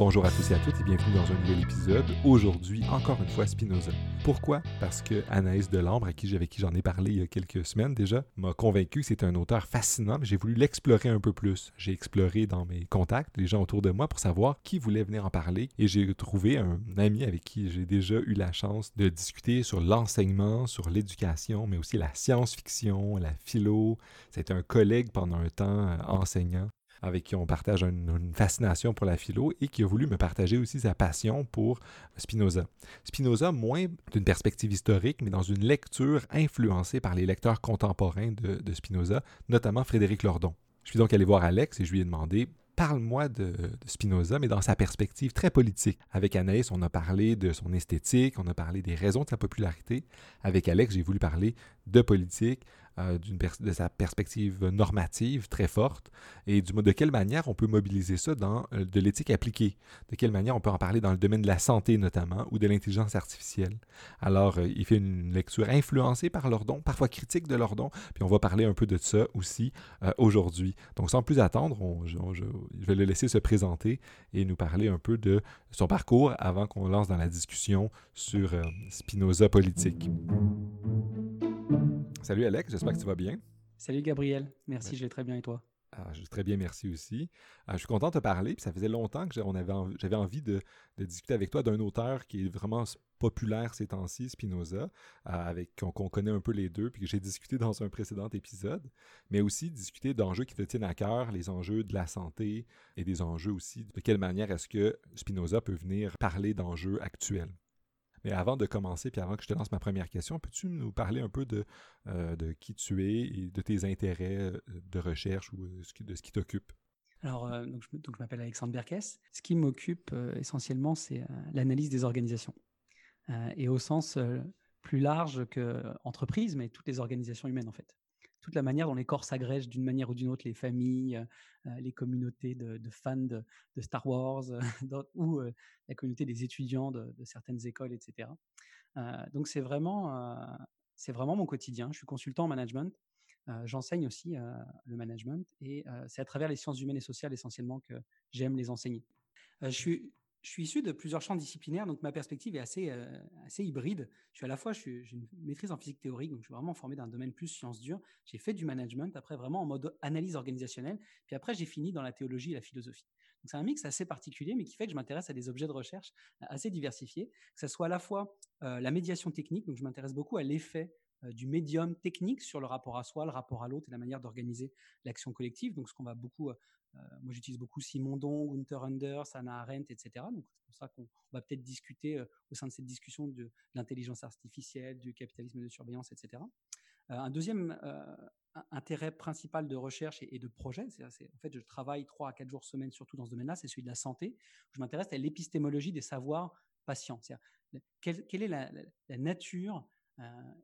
Bonjour à tous et à toutes et bienvenue dans un nouvel épisode. Aujourd'hui, encore une fois, Spinoza. Pourquoi? Parce que Anaïs Delambre, à qui, avec qui j'en ai parlé il y a quelques semaines déjà, m'a convaincu que c'est un auteur fascinant, mais j'ai voulu l'explorer un peu plus. J'ai exploré dans mes contacts les gens autour de moi pour savoir qui voulait venir en parler et j'ai trouvé un ami avec qui j'ai déjà eu la chance de discuter sur l'enseignement, sur l'éducation, mais aussi la science-fiction, la philo. C'était un collègue pendant un temps euh, enseignant avec qui on partage une, fascination pour la philo et qui a voulu me partager aussi sa passion pour Spinoza. Spinoza, moins d'une perspective historique, mais dans une lecture influencée par les lecteurs contemporains de, Spinoza, notamment Frédéric Lordon. Je suis donc allé voir Alex et je lui ai demandé parle-moi de, Spinoza, mais dans sa perspective très politique. Avec Anaïs, on a parlé de son esthétique, on a parlé des raisons de sa popularité. Avec Alex, j'ai voulu parler de politique, euh, de sa perspective normative très forte et du, de quelle manière on peut mobiliser ça dans euh, de l'éthique appliquée, de quelle manière on peut en parler dans le domaine de la santé notamment ou de l'intelligence artificielle? Alors, euh, il fait une lecture influencée par Lordon, parfois critique de Lordon, puis on va parler un peu de ça aussi aujourd'hui. Donc, sans plus attendre, je, vais le laisser se présenter et nous parler un peu de son parcours avant qu'on lance dans la discussion sur Spinoza politique. Salut Alex, j'espère que tu vas bien. Salut Gabriel, merci, je vais très bien et toi? Ah, je très bien, merci aussi. Ah, je suis content de te parler. Puis ça faisait longtemps que j'avais envie de, discuter avec toi d'un auteur qui est vraiment populaire ces temps-ci, Spinoza, ah, avec qu'on connaît un peu les deux, puis que j'ai discuté dans un précédent épisode, mais aussi discuter d'enjeux qui te tiennent à cœur, les enjeux de la santé et des enjeux aussi de quelle manière est-ce que Spinoza peut venir parler d'enjeux actuels. Mais avant de commencer, puis avant que je te lance ma première question, peux-tu nous parler un peu de, euh, de qui tu es et de tes intérêts euh, de recherche ou euh, de ce qui t'occupe? Alors, donc je, m'appelle Alexandre Berkes. Ce qui m'occupe essentiellement, c'est l'analyse des organisations. et au sens plus large que entreprise, mais toutes les organisations humaines en fait toute la manière dont les corps s'agrègent d'une manière ou d'une autre, les familles, euh, euh, les communautés de, fans de, Star Wars ou euh, la communauté des étudiants de, certaines écoles, etc. donc c'est vraiment, c'est vraiment mon quotidien. Je suis consultant en management. J'enseigne aussi le management et c'est à travers les sciences humaines et sociales essentiellement que j'aime les enseigner. je suis je suis issu de plusieurs champs disciplinaires, donc ma perspective est assez, euh, assez hybride. Je suis à la fois, j'ai une maîtrise en physique théorique, donc je suis vraiment formé d'un domaine plus sciences dures. J'ai fait du management, après vraiment en mode analyse organisationnelle, puis après j'ai fini dans la théologie et la philosophie. Donc c'est un mix assez particulier, mais qui fait que je m'intéresse à des objets de recherche euh, assez diversifiés, que ce soit à la fois euh, la médiation technique, donc je m'intéresse beaucoup à l'effet du médium technique sur le rapport à soi, le rapport à l'autre et la manière d'organiser l'action collective. Donc, ce qu'on va beaucoup euh, moi, j'utilise beaucoup Simondon, Gunther Anders, Anna Arendt, etc. Donc, c'est pour ça qu'on va peut-être discuter euh, au sein de cette discussion de, l'intelligence artificielle, du capitalisme de surveillance, etc. Euh, un deuxième intérêt principal de recherche et, de projet, c'est, en fait, je travaille trois à quatre jours semaine, surtout dans ce domaine-là, c'est celui de la santé. Je m'intéresse à l'épistémologie des savoirs patients. Quelle, quelle, est la nature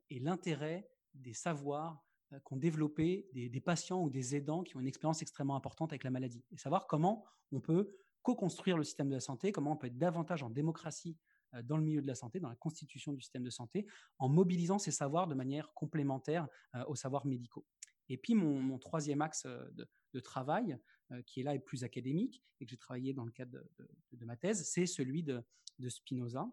et l'intérêt des savoirs euh, qu'ont développé des, patients ou des aidants qui ont une expérience extrêmement importante avec la maladie. Et savoir comment on peut co-construire le système de la santé, comment on peut être davantage en démocratie euh, dans le milieu de la santé, dans la constitution du système de santé, en mobilisant ces savoirs de manière complémentaire euh, aux savoirs médicaux. Et puis mon, troisième axe de, travail, qui est là et plus académique, et que j'ai travaillé dans le cadre de, ma thèse, c'est celui de, Spinoza,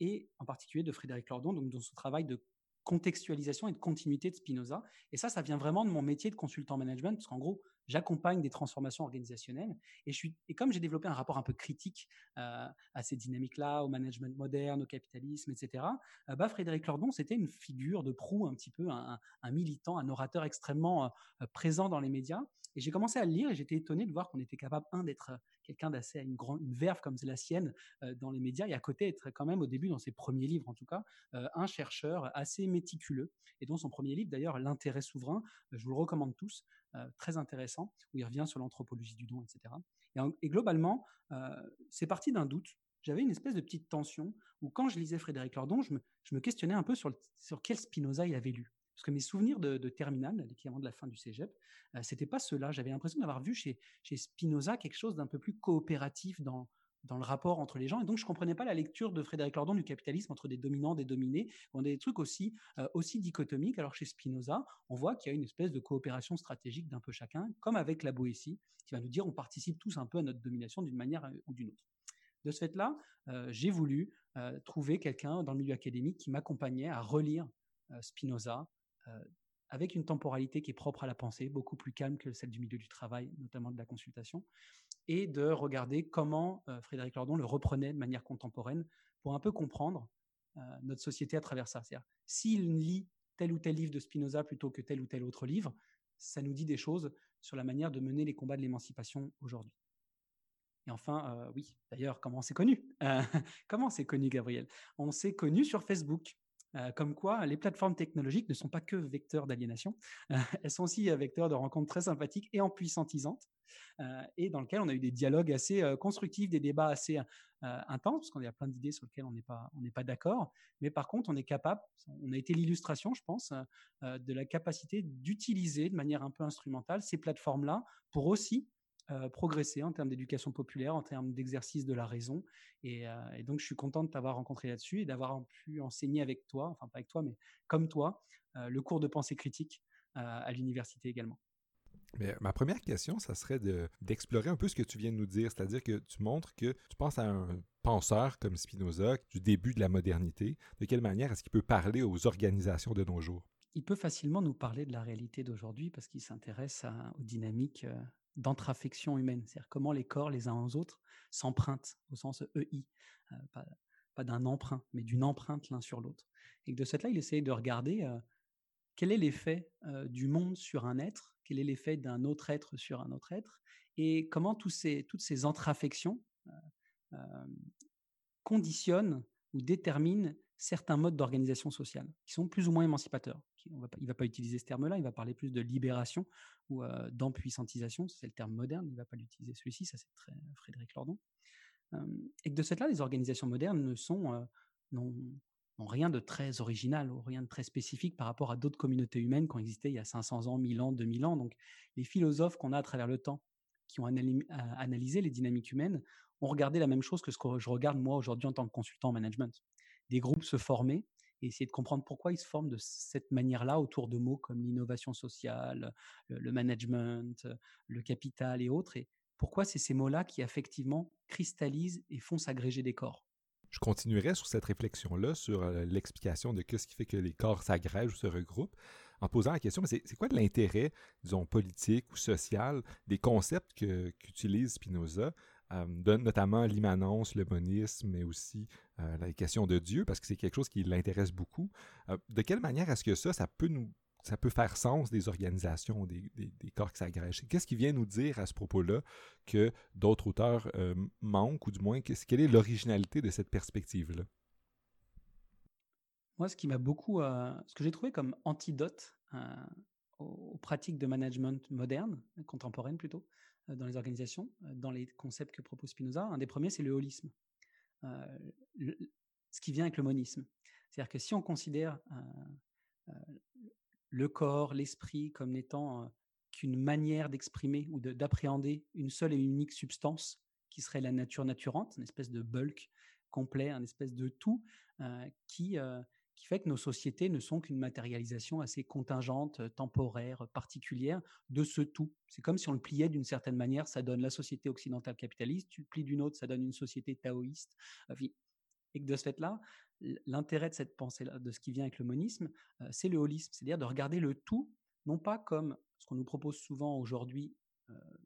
et en particulier de Frédéric Lordon, donc dans son travail de contextualisation et de continuité de Spinoza. Et ça, ça vient vraiment de mon métier de consultant management, parce qu'en gros, j'accompagne des transformations organisationnelles. Et, je suis, et comme j'ai développé un rapport un peu critique euh, à ces dynamiques-là, au management moderne, au capitalisme, etc., euh, bah, Frédéric Lordon, c'était une figure de proue, un petit peu, un, militant, un orateur extrêmement euh, présent dans les médias. Et j'ai commencé à le lire et j'étais étonné de voir qu'on était capable, un, d'être quelqu'un d'assez une verve comme c'est la sienne dans les médias. Et à côté être quand même au début dans ses premiers livres en tout cas un chercheur assez méticuleux. Et dont son premier livre d'ailleurs l'intérêt souverain je vous le recommande tous très intéressant où il revient sur l'anthropologie du don etc et, globalement c'est parti d'un doute. J'avais une espèce de petite tension où quand je lisais Frédéric Lordon je me, je me questionnais un peu sur, sur quel Spinoza il avait lu parce que mes souvenirs de, de terminale, l'équivalent de la fin du cégep, euh, c'était pas cela. J'avais l'impression d'avoir vu chez, Spinoza quelque chose d'un peu plus coopératif dans, dans le rapport entre les gens. Et donc, je comprenais pas la lecture de Frédéric Lordon du capitalisme entre des dominants, des dominés, on a des trucs aussi, euh, aussi dichotomiques. Alors, chez Spinoza, on voit qu'il y a une espèce de coopération stratégique d'un peu chacun, comme avec la Boétie, qui va nous dire on participe tous un peu à notre domination d'une manière ou d'une autre. De ce fait-là, j'ai voulu trouver quelqu'un dans le milieu académique qui m'accompagnait à relire Spinoza avec une temporalité qui est propre à la pensée, beaucoup plus calme que celle du milieu du travail, notamment de la consultation, et de regarder comment Frédéric Lordon le reprenait de manière contemporaine pour un peu comprendre notre société à travers ça. C'est-à-dire, s'il lit tel ou tel livre de Spinoza plutôt que tel ou tel autre livre, ça nous dit des choses sur la manière de mener les combats de l'émancipation aujourd'hui. Et enfin, oui, d'ailleurs, comment on s'est connu? Comment on s'est connu, Gabriel? On s'est connu sur Facebook. Euh, comme quoi les plateformes technologiques ne sont pas que vecteurs d'aliénation, euh, elles sont aussi euh, vecteurs de rencontres très sympathiques et empuissantisantes, et dans lesquelles on a eu des dialogues assez constructifs, des débats assez intenses, parce qu'on a plein d'idées sur lesquelles on n'est pas d'accord, mais par contre on est capable, on a été l'illustration, je pense, de la capacité d'utiliser de manière un peu instrumentale ces plateformes-là pour aussi euh, progresser en termes d'éducation populaire, en termes d'exercice de la raison. Euh, et, donc, je suis content de t'avoir rencontré là-dessus et d'avoir pu enseigner avec toi, enfin pas avec toi, mais comme toi, euh, le cours de pensée critique à l'université également. Mais ma première question, ça serait d'explorer un peu ce que tu viens de nous dire, c'est-à-dire que tu montres que tu penses à un penseur comme Spinoza du début de la modernité. De quelle manière est-ce qu'il peut parler aux organisations de nos jours? Il peut facilement nous parler de la réalité d'aujourd'hui parce qu'il s'intéresse aux dynamiques d'entrafection humaine, c'est-à-dire comment les corps les uns aux autres s'empruntent au sens EI, euh, pas, d'un emprunt, mais d'une empreinte l'un sur l'autre. Et de cette là, il essaye de regarder euh, quel est l'effet euh, du monde sur un être, quel est l'effet d'un autre être sur un autre être, et comment tous ces, toutes ces entreaffections conditionnent ou déterminent certains modes d'organisation sociale qui sont plus ou moins émancipateurs. Il ne va pas utiliser ce terme-là, il va parler plus de libération ou euh, d'empuissantisation, c'est le terme moderne, il ne va pas l'utiliser celui-ci, ça c'est très Frédéric Lordon. et que de cette là, les organisations modernes ne sont, euh, n'ont, rien de très original rien de très spécifique par rapport à d'autres communautés humaines qui ont existé il y a 500 ans, 1000 ans, 2000 ans. Donc les philosophes qu'on a à travers le temps, qui ont analysé les dynamiques humaines, ont regardé la même chose que ce que je regarde moi aujourd'hui en tant que consultant en management des groupes se former et essayer de comprendre pourquoi ils se forment de cette manière-là autour de mots comme l'innovation sociale, le, management, le capital et autres. Et pourquoi c'est ces mots-là qui effectivement cristallisent et font s'agréger des corps? Je continuerai sur cette réflexion-là, sur euh, l'explication de ce qui fait que les corps s'agrègent ou se regroupent, en posant la question, c'est quoi l'intérêt, disons, politique ou social des concepts qu'utilise Spinoza euh, notamment l'immanence, le monisme, mais aussi euh, la question de Dieu, parce que c'est quelque chose qui l'intéresse beaucoup. Euh, de quelle manière est-ce que ça, ça peut nous ça peut faire sens des organisations, des, corps qui s'agrègent? Qu'est-ce qui vient nous dire à ce propos-là que d'autres auteurs manquent, ou du moins, quelle est l'originalité de cette perspective-là? Moi, ce qui m'a beaucoup, ce que j'ai trouvé comme antidote aux, pratiques de management modernes, contemporaines plutôt, dans les organisations, euh, dans les concepts que propose Spinoza. Un des premiers, c'est le holisme, euh, ce qui vient avec le monisme. C'est-à-dire que si on considère le corps, l'esprit comme n'étant qu'une manière d'exprimer ou d'appréhender une seule et unique substance qui serait la nature naturante, une espèce de bulk complet, un espèce de tout qui, qui fait que nos sociétés ne sont qu'une matérialisation assez contingente, euh, temporaire, particulière de ce tout. C'est comme si on le pliait d'une certaine manière, ça donne la société occidentale capitaliste, tu le plies d'une autre, ça donne une société taoïste. Et que de ce fait-là, l'intérêt de cette pensée-là, de ce qui vient avec le monisme, euh, c'est le holisme, c'est-à-dire de regarder le tout, non pas comme ce qu'on nous propose souvent aujourd'hui euh,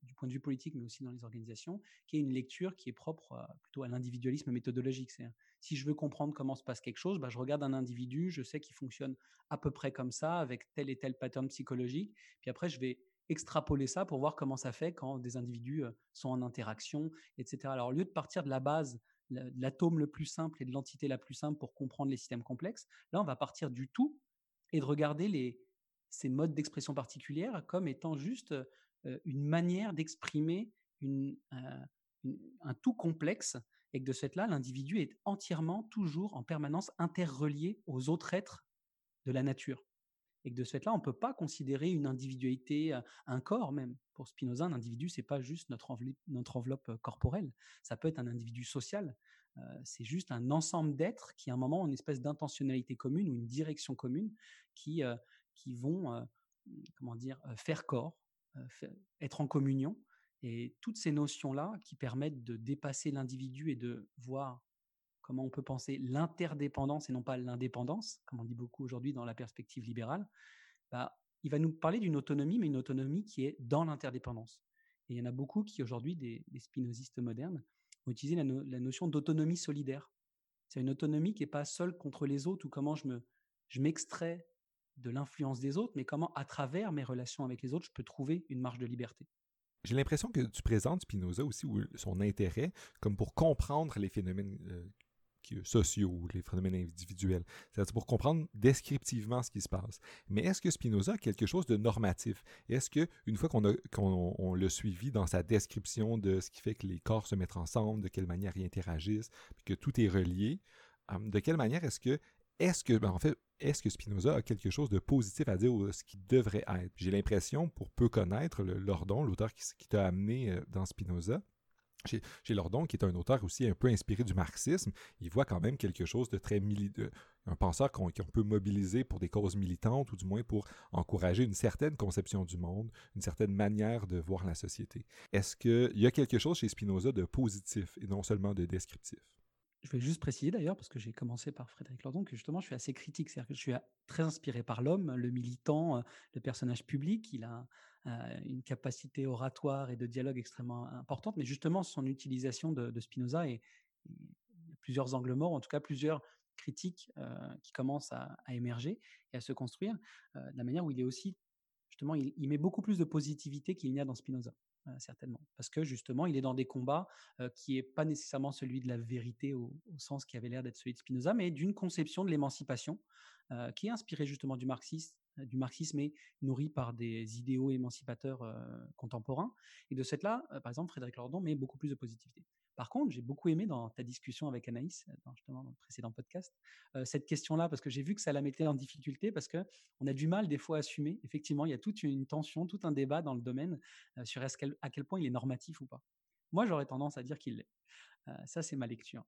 du point de vue politique, mais aussi dans les organisations, qui est une lecture qui est propre plutôt à l'individualisme méthodologique. Si je veux comprendre comment se passe quelque chose, bah, je regarde un individu, je sais qu'il fonctionne à peu près comme ça, avec tel et tel pattern psychologique, puis après je vais extrapoler ça pour voir comment ça fait quand des individus euh, sont en interaction, etc. Alors au lieu de partir de la base, de l'atome le plus simple et de l'entité la plus simple pour comprendre les systèmes complexes, là on va partir du tout et de regarder les, ces modes d'expression particulières comme étant juste euh, une manière d'exprimer un tout complexe et que de ce fait-là, l'individu est entièrement, toujours, en permanence interrelié aux autres êtres de la nature. Et que de ce fait-là, on ne peut pas considérer une individualité, un corps même. Pour Spinoza, un individu, c'est pas juste notre enveloppe, notre enveloppe corporelle. Ça peut être un individu social. c'est juste un ensemble d'êtres qui, à un moment, ont une espèce d'intentionnalité commune ou une direction commune qui, qui vont, comment dire, faire corps, être en communion Et toutes ces notions-là qui permettent de dépasser l'individu et de voir comment on peut penser l'interdépendance et non pas l'indépendance, comme on dit beaucoup aujourd'hui dans la perspective libérale, bah, il va nous parler d'une autonomie, mais une autonomie qui est dans l'interdépendance. Et il y en a beaucoup qui aujourd'hui, des, des spinozistes modernes, ont utilisé la, la notion d'autonomie solidaire. C'est une autonomie qui n'est pas seule contre les autres ou comment je me, je m'extrais de l'influence des autres, mais comment à travers mes relations avec les autres, je peux trouver une marge de liberté. J'ai l'impression que tu présentes Spinoza aussi, ou son intérêt, comme pour comprendre les phénomènes euh, sociaux, les phénomènes individuels. C'est-à-dire pour comprendre descriptivement ce qui se passe. Mais est-ce que Spinoza a quelque chose de normatif? Est-ce que une fois qu'on on, l'a suivi dans sa description de ce qui fait que les corps se mettent ensemble, de quelle manière ils interagissent, que tout est relié, euh, de quelle manière est-ce que est-ce que, ben, en fait, est-ce que Spinoza a quelque chose de positif à dire ou ce qui devrait être? J'ai l'impression, pour peu connaître Lordon, l'auteur qui, t'a amené euh, dans Spinoza, chez, Lordon, qui est un auteur aussi un peu inspiré du marxisme, il voit quand même quelque chose de très militant, un penseur qu'on peut mobiliser pour des causes militantes ou du moins pour encourager une certaine conception du monde, une certaine manière de voir la société. Est-ce qu'il y a quelque chose chez Spinoza de positif et non seulement de descriptif? Je vais juste préciser d'ailleurs, parce que j'ai commencé par Frédéric Lordon, que justement je suis assez critique, c'est-à-dire que je suis très inspiré par l'homme, le militant, le personnage public. Il a euh, une capacité oratoire et de dialogue extrêmement importante, mais justement son utilisation de, Spinoza est, plusieurs angles morts, en tout cas plusieurs critiques euh, qui commencent à, émerger et à se construire, euh, de la manière où il est aussi, justement, il met beaucoup plus de positivité qu'il n'y a dans Spinoza. Certainement. Parce que justement, il est dans des combats qui n'est pas nécessairement celui de la vérité au, sens qui avait l'air d'être celui de Spinoza, mais d'une conception de l'émancipation qui est inspirée justement du marxisme, du marxisme par des idéaux émancipateurs contemporains. Et de cette là, euh, par exemple, Frédéric Lordon met beaucoup plus de positivité. Par contre, j'ai beaucoup aimé dans ta discussion avec Anaïs, dans, justement dans le précédent podcast, cette question-là, parce que j'ai vu que ça la mettait en difficulté, parce que on a du mal des fois à assumer. Effectivement, il y a toute une tension, tout un débat dans le domaine sur à quel point il est normatif ou pas. Moi, j'aurais tendance à dire qu'il l'est. ça, c'est ma lecture.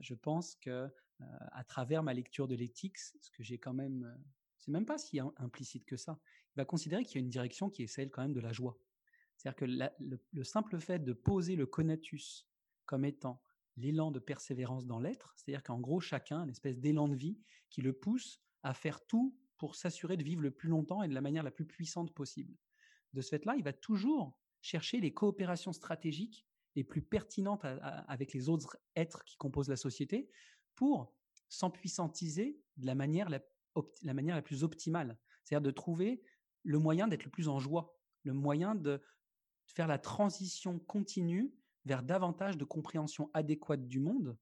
je pense que à travers ma lecture de l'éthique, ce que j'ai quand même c'est même pas si implicite que ça. Il va considérer qu'il y a une direction qui est celle quand même de la joie. C'est-à-dire que le, simple fait de poser le conatus comme étant l'élan de persévérance dans l'être, c'est-à-dire qu'en gros, chacun, une espèce d'élan de vie qui le pousse à faire tout pour s'assurer de vivre le plus longtemps et de la manière la plus puissante possible. De ce fait-là, il va toujours chercher les coopérations stratégiques les plus pertinentes avec les autres êtres qui composent la société pour s'empuissantiser de la manière la la manière la plus optimale. C'est-à-dire de trouver le moyen d'être le plus en joie, le moyen de faire la transition continue vers davantage de compréhension adéquate du monde,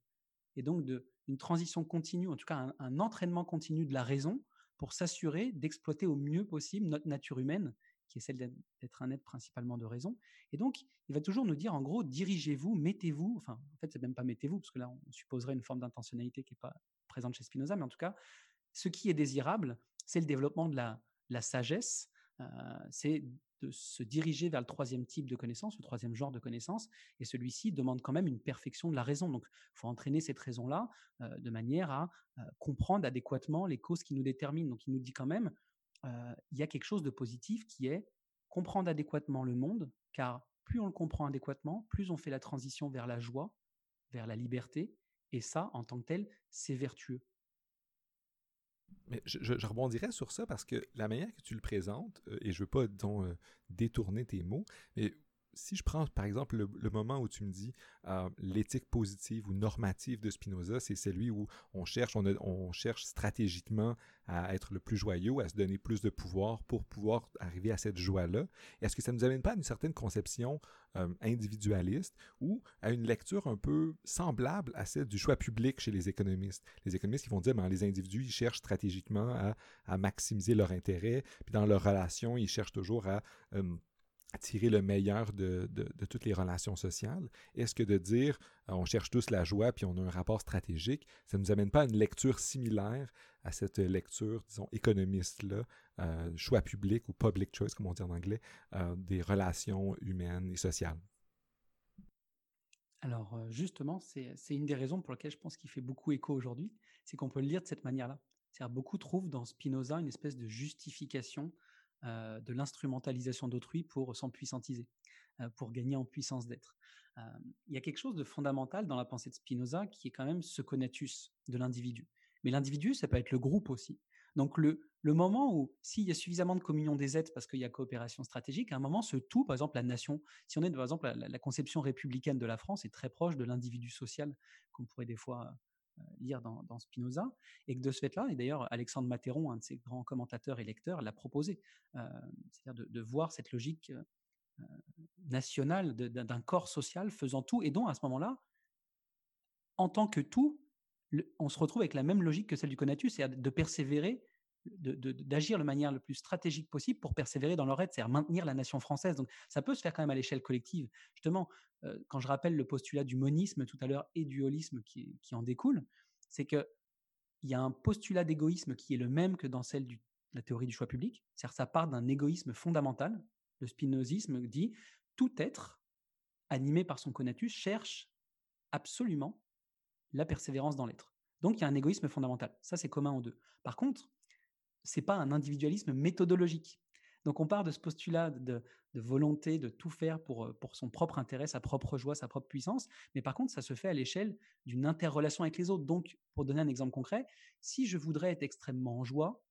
et donc de, une transition continue, en tout cas un, entraînement continu de la raison, pour s'assurer d'exploiter au mieux possible notre nature humaine, qui est celle d'être un être principalement de raison. Et donc, il va toujours nous dire, en gros, dirigez-vous, mettez-vous, enfin, en fait, c'est même pas mettez-vous, parce que là, on supposerait une forme d'intentionnalité qui n'est pas présente chez Spinoza, mais en tout cas, ce qui est désirable, c'est le développement de la, sagesse, euh, c'est de se diriger vers le troisième type de connaissance, le troisième genre de connaissance, et celui-ci demande quand même une perfection de la raison. Donc, il faut entraîner cette raison-là euh, de manière à euh, comprendre adéquatement les causes qui nous déterminent. Donc, il nous dit quand même, il y a quelque chose de positif qui est comprendre adéquatement le monde, car plus on le comprend adéquatement, plus on fait la transition vers la joie, vers la liberté, et ça, en tant que tel, c'est vertueux. Mais je, rebondirais sur ça parce que la manière que tu le présentes, euh, et je veux pas euh, détourner tes mots, mais si je prends par exemple le, moment où tu me dis euh, l'éthique positive ou normative de Spinoza, c'est celui où on cherche, on, cherche stratégiquement à être le plus joyeux, à se donner plus de pouvoir pour pouvoir arriver à cette joie-là. Est-ce que ça ne nous amène pas à une certaine conception euh, individualiste ou à une lecture un peu semblable à celle du choix public chez les économistes? Les économistes qui vont dire, ben, les individus, ils cherchent stratégiquement à, maximiser leur intérêt, puis dans leurs relations, ils cherchent toujours à... Euh, tirer le meilleur de, toutes les relations sociales? Est-ce que de dire euh, on cherche tous la joie puis on a un rapport stratégique, ça ne nous amène pas à une lecture similaire à cette lecture, disons, économiste-là, euh, choix public ou public choice, comme on dit en anglais, euh, des relations humaines et sociales? Alors justement, c'est une des raisons pour lesquelles je pense qu'il fait beaucoup écho aujourd'hui, c'est qu'on peut le lire de cette manière-là. C'est-à-dire beaucoup trouvent dans Spinoza une espèce de justification euh, de l'instrumentalisation d'autrui pour s'empuissantiser. pour gagner en puissance d'être. il y a quelque chose de fondamental dans la pensée de Spinoza qui est quand même ce conatus de l'individu. Mais l'individu, ça peut être le groupe aussi. Donc le, le moment où, s'il y a suffisamment de communion des êtres parce qu'il y a coopération stratégique, à un moment, ce tout, par exemple la nation, si on est par exemple la, la conception républicaine de la France est très proche de l'individu social qu'on pourrait des fois euh, lire dans, Spinoza, et que de ce fait-là, et d'ailleurs Alexandre Matéron, un de ses grands commentateurs et lecteurs, l'a proposé, euh, c'est-à-dire de, de, voir cette logique euh, nationale d'un corps social faisant tout, et dont à ce moment-là, en tant que tout, on se retrouve avec la même logique que celle du conatus, c'est de persévérer, d'agir de, manière la plus stratégique possible pour persévérer dans leur aide, c'est-à-dire maintenir la nation française. Donc ça peut se faire quand même à l'échelle collective. Justement, euh, quand je rappelle le postulat du monisme tout à l'heure et du holisme qui, en découle, c'est qu'il y a un postulat d'égoïsme qui est le même que dans celle de la théorie du choix public, c'est-à-dire ça part d'un égoïsme fondamental. Le spinozisme dit tout être animé par son conatus cherche absolument la persévérance dans l'être. Donc il y a un égoïsme fondamental. Ça, c'est commun aux deux. Par contre, c'est pas un individualisme méthodologique. Donc on part de ce postulat de, volonté de tout faire pour, euh, pour son propre intérêt, sa propre joie, sa propre puissance, mais par contre ça se fait à l'échelle d'une interrelation avec les autres. Donc pour donner un exemple concret, si je voudrais être extrêmement en joie,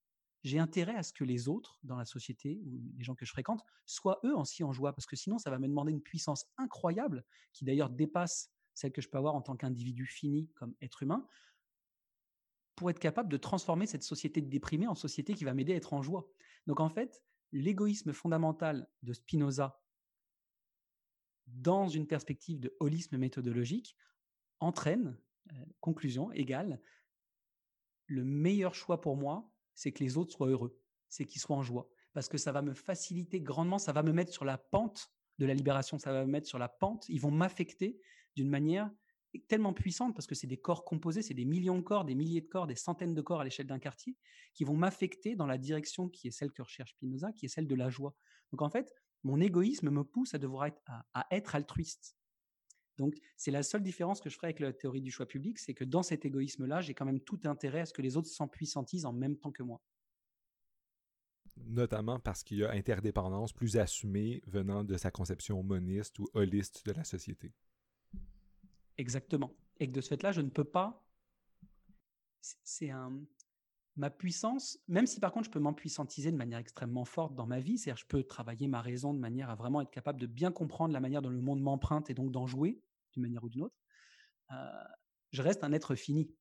j'ai intérêt à ce que les autres dans la société ou les gens que je fréquente soient eux aussi en joie, parce que sinon ça va me demander une puissance incroyable qui d'ailleurs dépasse celle que je peux avoir en tant qu'individu fini comme être humain, pour être capable de transformer cette société de déprimés en société qui va m'aider à être en joie. Donc en fait, l'égoïsme fondamental de Spinoza, dans une perspective de holisme méthodologique, entraîne, euh, conclusion égale, le meilleur choix pour moi, c'est que les autres soient heureux, c'est qu'ils soient en joie, parce que ça va me faciliter grandement, ça va me mettre sur la pente de la libération, ça va me mettre sur la pente, ils vont m'affecter d'une manière tellement puissante parce que c'est des corps composés, c'est des millions de corps, des milliers de corps, des centaines de corps à l'échelle d'un quartier qui vont m'affecter dans la direction qui est celle que recherche Spinoza, qui est celle de la joie. Donc en fait, mon égoïsme me pousse à devoir être, à, être altruiste. Donc c'est la seule différence que je ferai avec la théorie du choix public, c'est que dans cet égoïsme-là, j'ai quand même tout intérêt à ce que les autres s'empuissantisent en même temps que moi. Notamment parce qu'il y a interdépendance plus assumée venant de sa conception moniste ou holiste de la société. Exactement. Et que de ce fait-là, je ne peux pas. C'est un. Ma puissance, même si par contre je peux m'empuissantiser de manière extrêmement forte dans ma vie, c'est-à-dire je peux travailler ma raison de manière à vraiment être capable de bien comprendre la manière dont le monde m'emprunte et donc d'en jouer d'une manière ou d'une autre, euh, je reste un être fini.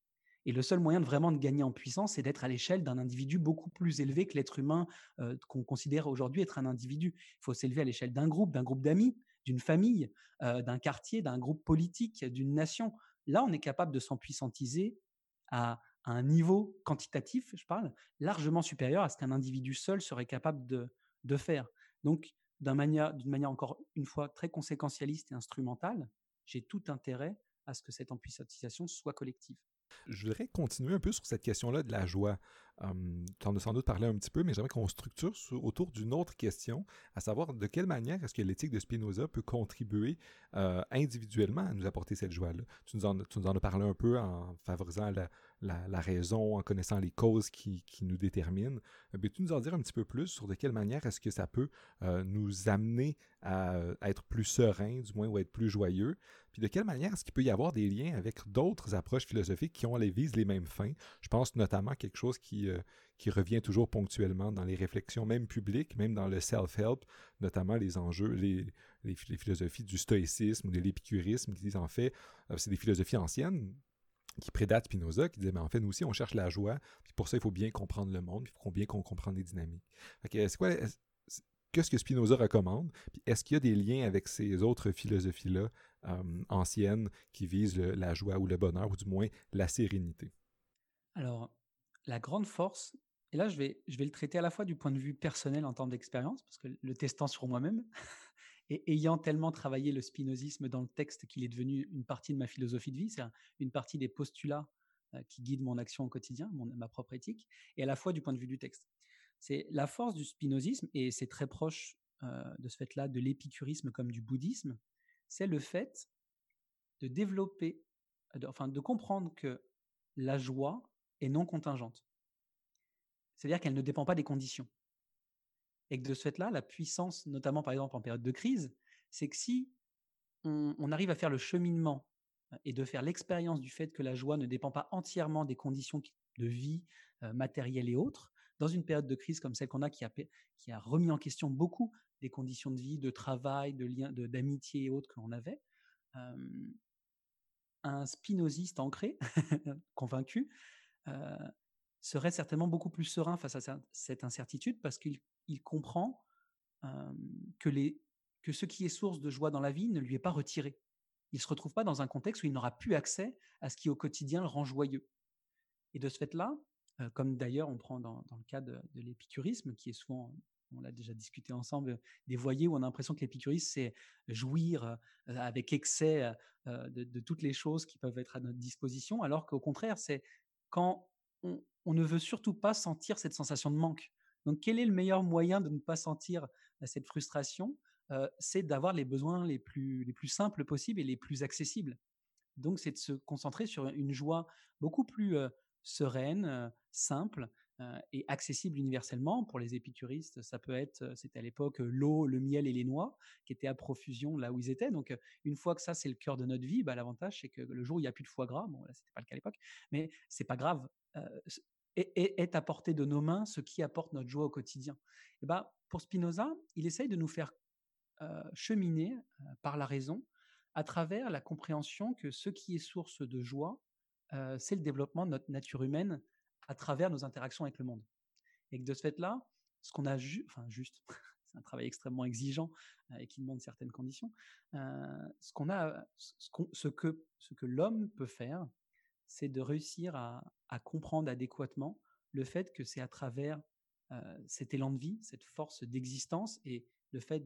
Et le seul moyen de vraiment de gagner en puissance, c'est d'être à l'échelle d'un individu beaucoup plus élevé que l'être humain euh, qu'on considère aujourd'hui être un individu. Il faut s'élever à l'échelle d'un groupe, d'un groupe d'amis, d'une famille, d'un quartier, d'un groupe politique, d'une nation. Là, on est capable de s'empuissantiser à, un niveau quantitatif, je parle, largement supérieur à ce qu'un individu seul serait capable de, de faire. Donc, d'une manière, manière encore une fois très conséquentialiste et instrumentale, j'ai tout intérêt à ce que cette empuissantisation soit collective. Je voudrais continuer un peu sur cette question-là de la joie. Um, tu en as sans doute parlé un petit peu, mais j'aimerais qu'on structure autour d'une autre question, à savoir de quelle manière est-ce que l'éthique de Spinoza peut contribuer euh, individuellement à nous apporter cette joie-là? Tu, nous en, tu as parlé un peu en favorisant la, raison, en connaissant les causes qui, nous déterminent. Euh, peux-tu nous en dire un petit peu plus sur de quelle manière est-ce que ça peut euh, nous amener à, à, être plus serein, du moins, ou être plus joyeux? Puis de quelle manière est-ce qu'il peut y avoir des liens avec d'autres approches philosophiques qui ont les visent les mêmes fins? Je pense notamment à quelque chose qui, euh, qui revient toujours ponctuellement dans les réflexions, même publiques, même dans le self-help, notamment les enjeux, les, philosophies du stoïcisme ou de l'épicurisme, qui disent en fait, euh, c'est des philosophies anciennes, qui prédatent Spinoza, qui disait, mais en fait, nous aussi, on cherche la joie, puis pour ça, il faut bien comprendre le monde, il faut bien qu'on comprenne les dynamiques. c'est quoi, qu'est-ce que Spinoza recommande? Puis est-ce qu'il y a des liens avec ces autres philosophies-là euh, anciennes qui visent la joie ou le bonheur, ou du moins la sérénité? Alors, la grande force, et là je vais, je vais le traiter à la fois du point de vue personnel en termes d'expérience, parce que le testant sur moi-même, et ayant tellement travaillé le spinozisme dans le texte qu'il est devenu une partie de ma philosophie de vie, c'est une partie des postulats euh, qui guident mon action au quotidien, ma propre éthique, et à la fois du point de vue du texte. C'est la force du spinozisme, et c'est très proche euh, de ce fait-là de l'épicurisme comme du bouddhisme, c'est le fait de développer, enfin de comprendre que la joie et non contingente. C'est-à-dire qu'elle ne dépend pas des conditions. Et que de ce fait-là, la puissance, notamment par exemple en période de crise, c'est que si on, arrive à faire le cheminement et de faire l'expérience du fait que la joie ne dépend pas entièrement des conditions de vie matérielles et autres, dans une période de crise comme celle qu'on a qui, a, qui a remis en question beaucoup des conditions de vie, de travail, de liens, d'amitié et autres que l'on avait, un spinoziste ancré, convaincu, serait certainement beaucoup plus serein face à cette incertitude parce qu'il comprend que, les, que ce qui est source de joie dans la vie ne lui est pas retiré. Il ne se retrouve pas dans un contexte où il n'aura plus accès à ce qui au quotidien le rend joyeux. Et de ce fait-là, comme d'ailleurs on prend dans, le cas de, l'épicurisme, qui est souvent, on l'a déjà discuté ensemble, des voyés où on a l'impression que l'épicurisme, c'est jouir avec excès de, toutes les choses qui peuvent être à notre disposition, alors qu'au contraire, c'est quand on, ne veut surtout pas sentir cette sensation de manque. Donc, quel est le meilleur moyen de ne pas sentir euh, cette frustration? Euh, C'est d'avoir les besoins les plus, les plus simples possibles et les plus accessibles. Donc, c'est de se concentrer sur une joie beaucoup plus euh, sereine, simple et accessible universellement. Pour les épicuristes, ça peut être, c'était à l'époque l'eau, le miel et les noix qui étaient à profusion là où ils étaient. Donc, une fois que ça, c'est le cœur de notre vie, bah, l'avantage, c'est que le jour où il n'y a plus de foie gras, bon, là, c'était pas le cas à l'époque, mais c'est pas grave est, à portée de nos mains ce qui apporte notre joie au quotidien. Et bah, pour Spinoza, il essaye de nous faire cheminer par la raison à travers la compréhension que ce qui est source de joie, c'est le développement de notre nature humaine à travers nos interactions avec le monde. Et que de ce fait-là, ce qu'on a enfin juste, c'est un travail extrêmement exigeant et qui demande certaines conditions. ce qu'on a, ce, que ce que l'homme peut faire, c'est de réussir à, comprendre adéquatement le fait que c'est à travers cet élan de vie, cette force d'existence et le fait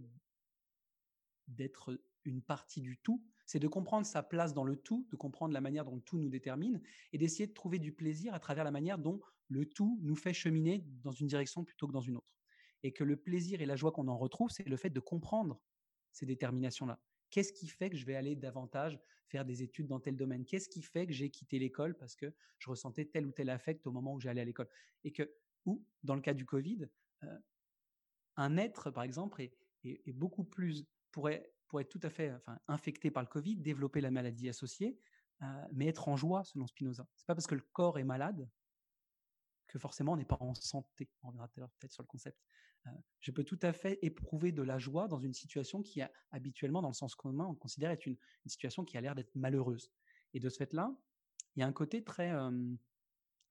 d'être une partie du tout, c'est de comprendre sa place dans le tout, de comprendre la manière dont le tout nous détermine et d'essayer de trouver du plaisir à travers la manière dont le tout nous fait cheminer dans une direction plutôt que dans une autre. Et que le plaisir et la joie qu'on en retrouve, c'est le fait de comprendre ces déterminations-là. Qu'est-ce qui fait que je vais aller davantage faire des études dans tel domaine? Qu'est-ce qui fait que j'ai quitté l'école parce que je ressentais tel ou tel affect au moment où j'allais à l'école? Et que, ou dans le cas du Covid, euh, un être, par exemple, est, beaucoup plus pourrait, pourrait être tout à fait enfin, infecté par le Covid, développer la maladie associée, euh, mais être en joie, selon Spinoza. C'est pas parce que le corps est malade que forcément on n'est pas en santé. On reviendra peut-être sur le concept. Euh, je peux tout à fait éprouver de la joie dans une situation qui, habituellement, dans le sens commun, on considère être une, situation qui a l'air d'être malheureuse. Et de ce fait-là, il y a un côté très,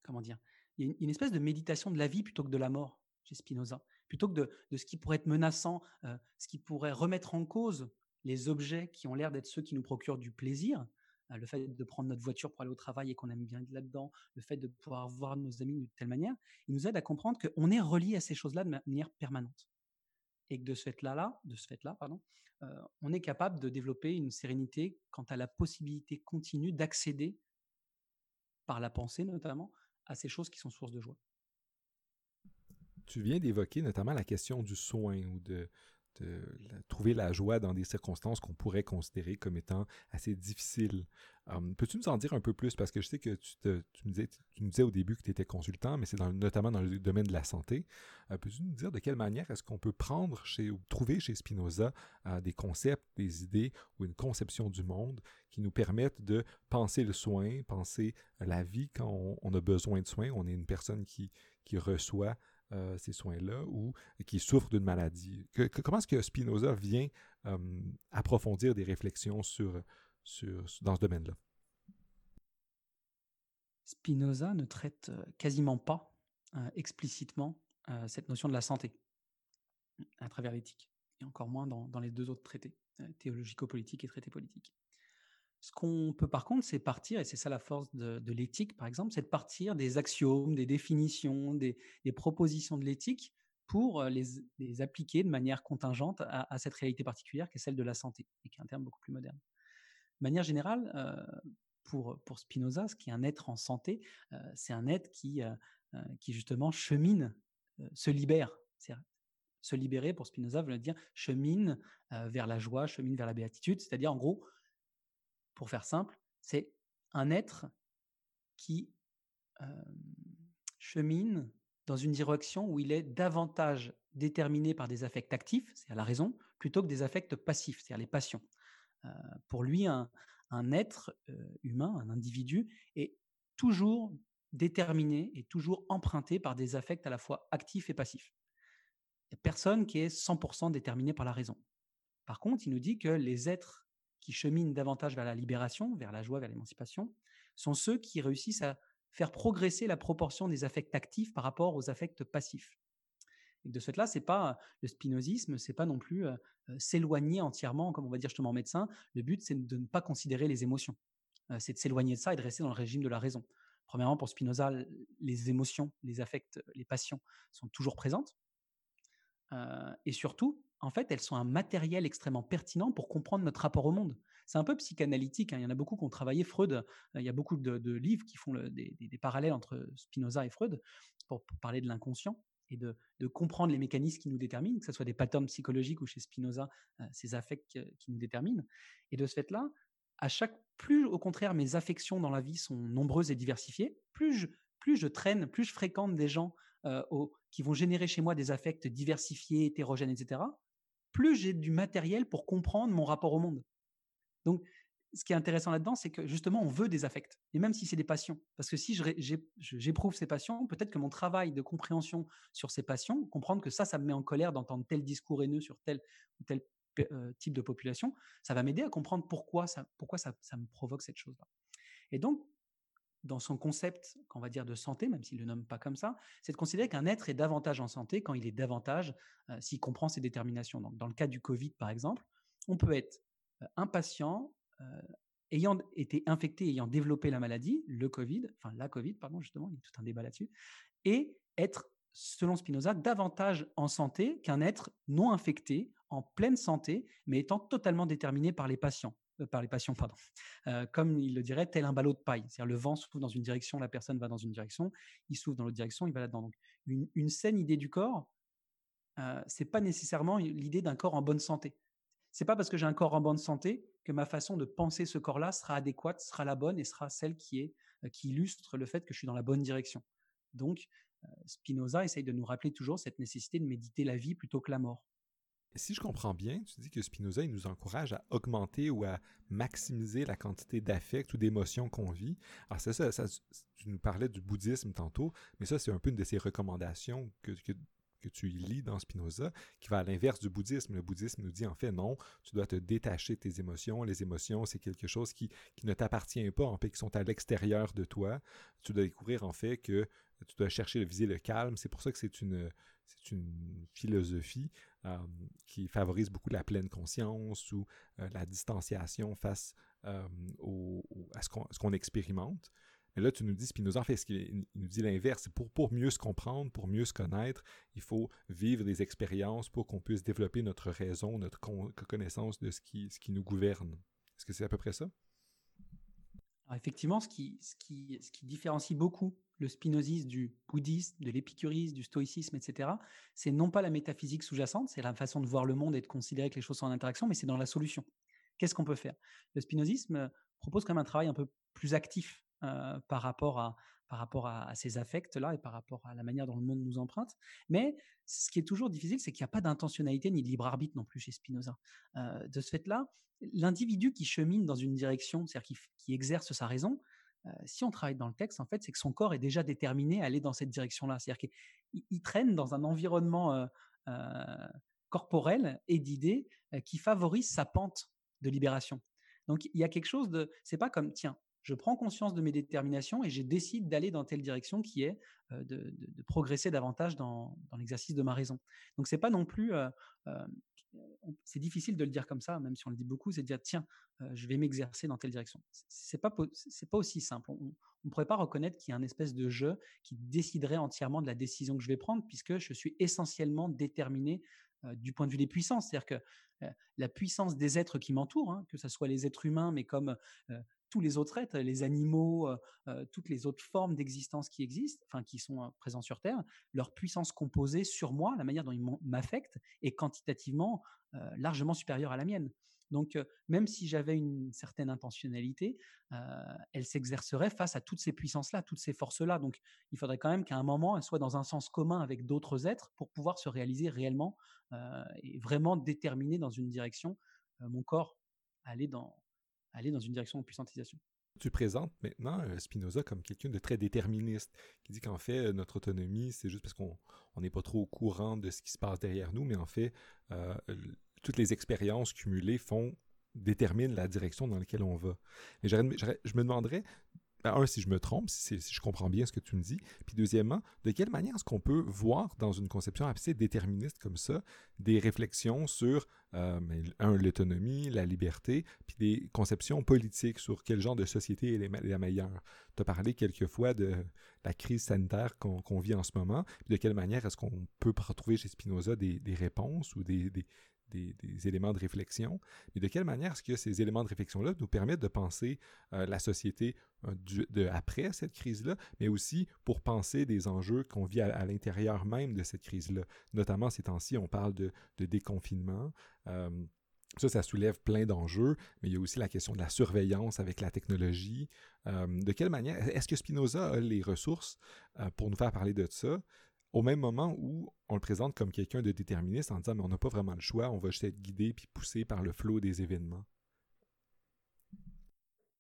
comment dire, il y a une, espèce de méditation de la vie plutôt que de la mort chez Spinoza, plutôt que de, de ce qui pourrait être menaçant, euh, ce qui pourrait remettre en cause les objets qui ont l'air d'être ceux qui nous procurent du plaisir, euh, le fait de prendre notre voiture pour aller au travail et qu'on aime bien être là-dedans, le fait de pouvoir voir nos amis de telle manière, il nous aide à comprendre qu'on est relié à ces choses-là de manière permanente. Et que de ce fait-là, là, de ce fait-là, pardon, euh, on est capable de développer une sérénité quant à la possibilité continue d'accéder, par la pensée notamment, à ces choses qui sont source de joie. Tu viens d'évoquer notamment la question du soin ou de, trouver la joie dans des circonstances qu'on pourrait considérer comme étant assez difficiles. Hum, peux-tu nous en dire un peu plus? Parce que je sais que tu, te, tu, me, disais, au début que tu étais consultant, mais c'est notamment dans le domaine de la santé. Euh, peux-tu nous dire de quelle manière est-ce qu'on peut prendre ou trouver chez Spinoza euh, des concepts, des idées ou une conception du monde qui nous permettent de penser le soin, penser la vie quand on, on a besoin de soins, on est une personne qui, qui reçoit euh, ces soins-là ou qui souffrent d'une maladie. comment est-ce que Spinoza vient euh, approfondir des réflexions sur, dans ce domaine-là? Spinoza ne traite euh, quasiment pas explicitement cette notion de la santé à travers l'éthique, et encore moins dans, dans les deux autres traités, théologico-politique et traité politique. Ce qu'on peut par contre, c'est partir, et c'est ça la force de, l'éthique par exemple, c'est de partir des axiomes, des définitions, des, propositions de l'éthique pour euh, les, appliquer de manière contingente à, cette réalité particulière qui est celle de la santé, et qui est un terme beaucoup plus moderne. De manière générale, euh, pour, Spinoza, ce qui est un être en santé, euh, c'est un être qui, qui justement chemine, se libère. Se libérer, pour Spinoza, veut dire chemine vers la joie, chemine vers la béatitude, c'est-à-dire en gros pour faire simple, c'est un être qui chemine dans une direction où il est davantage déterminés par des affects actifs, c'est-à-dire la raison, plutôt que des affects passifs, c'est-à-dire les passions. Euh, pour lui, un, être euh, humain, un individu, est toujours déterminé et toujours emprunté par des affects à la fois actifs et passifs. Il n'y a personne qui est 100% déterminé par la raison. Par contre, il nous dit que les êtres qui cheminent davantage vers la libération, vers la joie, vers l'émancipation, sont ceux qui réussissent à faire progresser la proportion des affects actifs par rapport aux affects passifs. Et de ce fait-là, c'est pas le spinozisme, c'est pas non plus euh, euh, s'éloigner entièrement, comme on va dire justement médecin. Le but, c'est de ne pas considérer les émotions. Euh, c'est de s'éloigner de ça et de rester dans le régime de la raison. Premièrement, pour Spinoza, les émotions, les affects, les passions sont toujours présentes. et surtout, en fait, elles sont un matériel extrêmement pertinent pour comprendre notre rapport au monde. C'est un peu psychanalytique. Hein. Il y en a beaucoup qui ont travaillé Freud. Il y a beaucoup de, livres qui font des, parallèles entre Spinoza et Freud pour parler de l'inconscient et de, comprendre les mécanismes qui nous déterminent, que ce soit des patterns psychologiques ou chez Spinoza, euh, ces affects qui nous déterminent. Et de ce fait-là, à chaque plus au contraire mes affections dans la vie sont nombreuses et diversifiées, plus je, plus je traîne, plus je fréquente des gens euh, qui vont générer chez moi des affects diversifiés, hétérogènes, etc., plus j'ai du matériel pour comprendre mon rapport au monde. Donc, ce qui est intéressant là-dedans, c'est que justement, on veut des affects, et même si c'est des passions. Parce que si j'éprouve ces passions, peut-être que mon travail de compréhension sur ces passions, comprendre que ça, ça me met en colère d'entendre tel discours haineux sur tel ou tel euh, type de population, ça va m'aider à comprendre pourquoi ça, pourquoi ça, me provoque cette chose-là. Et donc, dans son concept, qu'on va dire de santé, même s'il ne le nomme pas comme ça, c'est de considérer qu'un être est davantage en santé quand il est davantage, euh, s'il comprend ses déterminations. Donc, dans le cas du Covid, par exemple, on peut être euh, impatient, euh, ayant été infecté, ayant développé la maladie, le Covid, enfin la Covid, pardon, justement, il y a tout un débat là-dessus, et être, selon Spinoza, davantage en santé qu'un être non infecté, en pleine santé, mais étant totalement déterminé par les patients. Euh, par les patients, pardon. Euh, comme il le dirait, tel un ballot de paille. C'est-à-dire le vent souffle dans une direction, la personne va dans une direction, il souffle dans l'autre direction, il va là-dedans. Donc une, une, saine idée du corps, euh, c'est pas nécessairement l'idée d'un corps en bonne santé. C'est pas parce que j'ai un corps en bonne santé que ma façon de penser ce corps-là sera adéquate, sera la bonne et sera celle qui est euh, qui illustre le fait que je suis dans la bonne direction. Donc Spinoza essaye de nous rappeler toujours cette nécessité de méditer la vie plutôt que la mort. Si je comprends bien, tu dis que Spinoza il nous encourage à augmenter ou à maximiser la quantité d'affect ou d'émotions qu'on vit. Alors c'est ça, tu nous parlais du bouddhisme tantôt, mais ça c'est un peu une de ses recommandations que, que que tu lis dans Spinoza, qui va à l'inverse du bouddhisme. Le bouddhisme nous dit en fait non, tu dois te détacher de tes émotions. Les émotions, c'est quelque chose qui, qui ne t'appartient pas, en fait, qui sont à l'extérieur de toi. Tu dois découvrir en fait que tu dois chercher le viser le calme. C'est pour ça que c'est une, c'est une philosophie euh, qui favorise beaucoup la pleine conscience ou euh, la distanciation face euh, à ce qu'on expérimente. Mais là, tu nous dis, Spinoza, en fait, ce il nous dit l'inverse. Pour, pour mieux se comprendre, pour mieux se connaître, il faut vivre des expériences pour qu'on puisse développer notre raison, notre connaissance de ce qui, ce qui nous gouverne. Est-ce que c'est à peu près ça? effectivement, ce qui, ce, qui, ce qui différencie beaucoup le spinozisme du bouddhisme, de l'épicurisme, du stoïcisme, etc., c'est non pas la métaphysique sous-jacente, c'est la façon de voir le monde et de considérer que les choses sont en interaction, mais c'est dans la solution. Qu'est-ce qu'on peut faire? Le spinozisme propose quand même un travail un peu plus actif euh, par rapport à par rapport à, ces affects-là et par rapport à la manière dont le monde nous emprunte. Mais ce qui est toujours difficile, c'est qu'il n'y a pas d'intentionnalité ni de libre arbitre non plus chez Spinoza. Euh, de ce fait-là, l'individu qui chemine dans une direction, c'est-à-dire qui, exerce sa raison, euh, si on travaille dans le texte, en fait, c'est que son corps est déjà déterminé à aller dans cette direction-là. C'est-à-dire qu'il traîne dans un environnement corporel et d'idées qui favorise sa pente de libération. Donc il y a quelque chose de, c'est pas comme tiens, je prends conscience de mes déterminations et je décide d'aller dans telle direction qui est euh, de, progresser davantage dans, l'exercice de ma raison. Donc c'est pas non plus, euh, euh, c'est difficile de le dire comme ça, même si on le dit beaucoup, c'est de dire tiens, je vais m'exercer dans telle direction. C'est pas c'est pas aussi simple. On ne pourrait pas reconnaître qu'il y a un espèce de jeu qui déciderait entièrement de la décision que je vais prendre, puisque je suis essentiellement déterminé du point de vue des puissances. C'est-à-dire que la puissance des êtres qui m'entourent, hein, que ce soit les êtres humains, mais comme tous les autres êtres, les animaux, euh, euh, toutes les autres formes d'existence qui existent, enfin qui sont euh, présents sur Terre, leur puissance composée sur moi, la manière dont ils m'affectent, est quantitativement largement supérieure à la mienne. Donc, même si j'avais une certaine intentionnalité, elle s'exercerait face à toutes ces puissances-là, toutes ces forces-là. Donc, il faudrait quand même qu'à un moment, elle soit dans un sens commun avec d'autres êtres pour pouvoir se réaliser réellement et vraiment déterminer dans une direction mon corps aller dans, aller dans une direction de puissantisation. Tu présentes maintenant Spinoza comme quelqu'un de très déterministe, qui dit qu'en fait, notre autonomie, c'est juste parce qu'on n'est pas trop au courant de ce qui se passe derrière nous, mais en fait, toutes les expériences cumulées font déterminent la direction dans laquelle on va. Mais je me demanderais, ben, un, si je me trompe, si, je comprends bien ce que tu me dis, puis deuxièmement, de quelle manière est-ce qu'on peut voir dans une conception assez déterministe comme ça des réflexions sur, euh, un, l'autonomie, la liberté, puis des conceptions politiques sur quel genre de société est la meilleure? Tu as parlé quelquefois de la crise sanitaire qu'on vit en ce moment, de quelle manière est-ce qu'on peut retrouver chez Spinoza des, réponses ou des, éléments de réflexion, mais de quelle manière est-ce que ces éléments de réflexion-là nous permettent de penser euh, la société euh, de après cette crise-là, mais aussi pour penser des enjeux qu'on vit à, l'intérieur même de cette crise-là? Notamment ces temps-ci, on parle de, déconfinement. Euh, ça, ça soulève plein d'enjeux, mais il y a aussi la question de la surveillance avec la technologie. de quelle manière, est-ce que Spinoza a les ressources pour nous faire parler de ça? Au même moment où on le présente comme quelqu'un de déterministe en disant mais on n'a pas vraiment le choix, on va juste être guidé puis poussé par le flot des événements.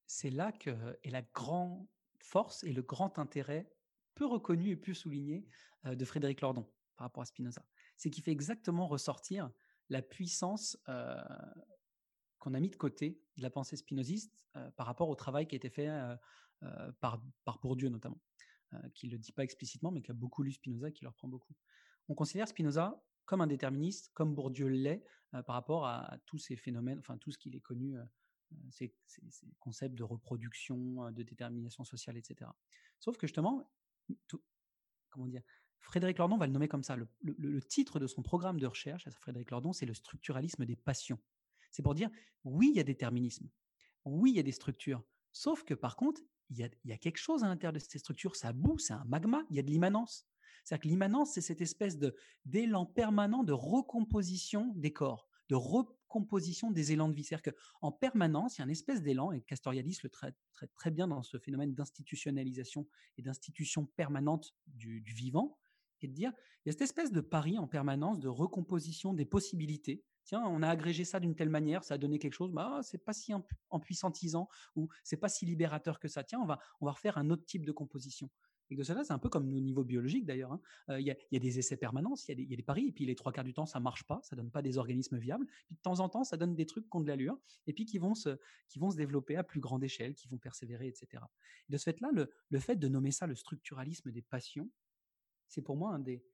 C'est là que est la grande force et le grand intérêt peu reconnu et peu souligné euh, de Frédéric Lordon par rapport à Spinoza. C'est qu'il fait exactement ressortir la puissance euh, qu'on a mis de côté de la pensée spinoziste euh, par rapport au travail qui a été fait par, par Bourdieu notamment. Euh, qui ne le dit pas explicitement, mais qui a beaucoup lu Spinoza, qui leur prend beaucoup. On considère Spinoza comme un déterministe, comme Bourdieu l'est, euh, par rapport à, tous ces phénomènes, enfin tout ce qu'il est connu, euh, ces, concepts de reproduction, de détermination sociale, etc. Sauf que justement, comment dire, Frédéric Lordon va le nommer comme ça. Le, titre de son programme de recherche, à Frédéric Lordon, c'est le structuralisme des passions. C'est pour dire, oui, il y a déterminisme, oui, il y a des structures, sauf que par contre, il y, a, quelque chose à l'intérieur de ces structures, ça boue, c'est un magma, il y a de l'immanence. C'est-à-dire que l'immanence, c'est cette espèce d'élan permanent de recomposition des corps, de recomposition des élans de vie. C'est-à-dire qu'en permanence, il y a une espèce d'élan, et Castoriadis le traite, très bien dans ce phénomène d'institutionnalisation et d'institution permanente du, du vivant, et de dire, il y a cette espèce de pari en permanence de recomposition des possibilités, tiens, on a agrégé ça d'une telle manière, ça a donné quelque chose, bah, c'est pas si empuissantisant ou c'est pas si libérateur que ça. Tiens, on va, on va refaire un autre type de composition. Et de cela, c'est un peu comme au niveau biologique d'ailleurs. Hein. Euh, il y, a, des essais permanents, il y, a des paris, et puis les trois quarts du temps, ça marche pas, ça donne pas des organismes viables. De temps en temps, ça donne des trucs qui ont de l'allure, et puis qui vont, se, qui vont se développer à plus grande échelle, qui vont persévérer, etc. de ce fait-là, le, le fait de nommer ça le structuralisme des passions, c'est pour moi un des,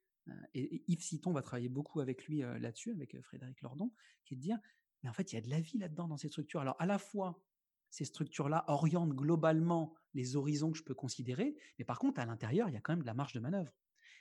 et, Yves Citon va travailler beaucoup avec lui là-dessus, avec Frédéric Lordon, qui est de dire, mais en fait, il y a de la vie là-dedans, dans ces structures. Alors, à la fois, ces structures-là orientent globalement les horizons que je peux considérer, mais par contre, à l'intérieur, il y a quand même de la marge de manœuvre.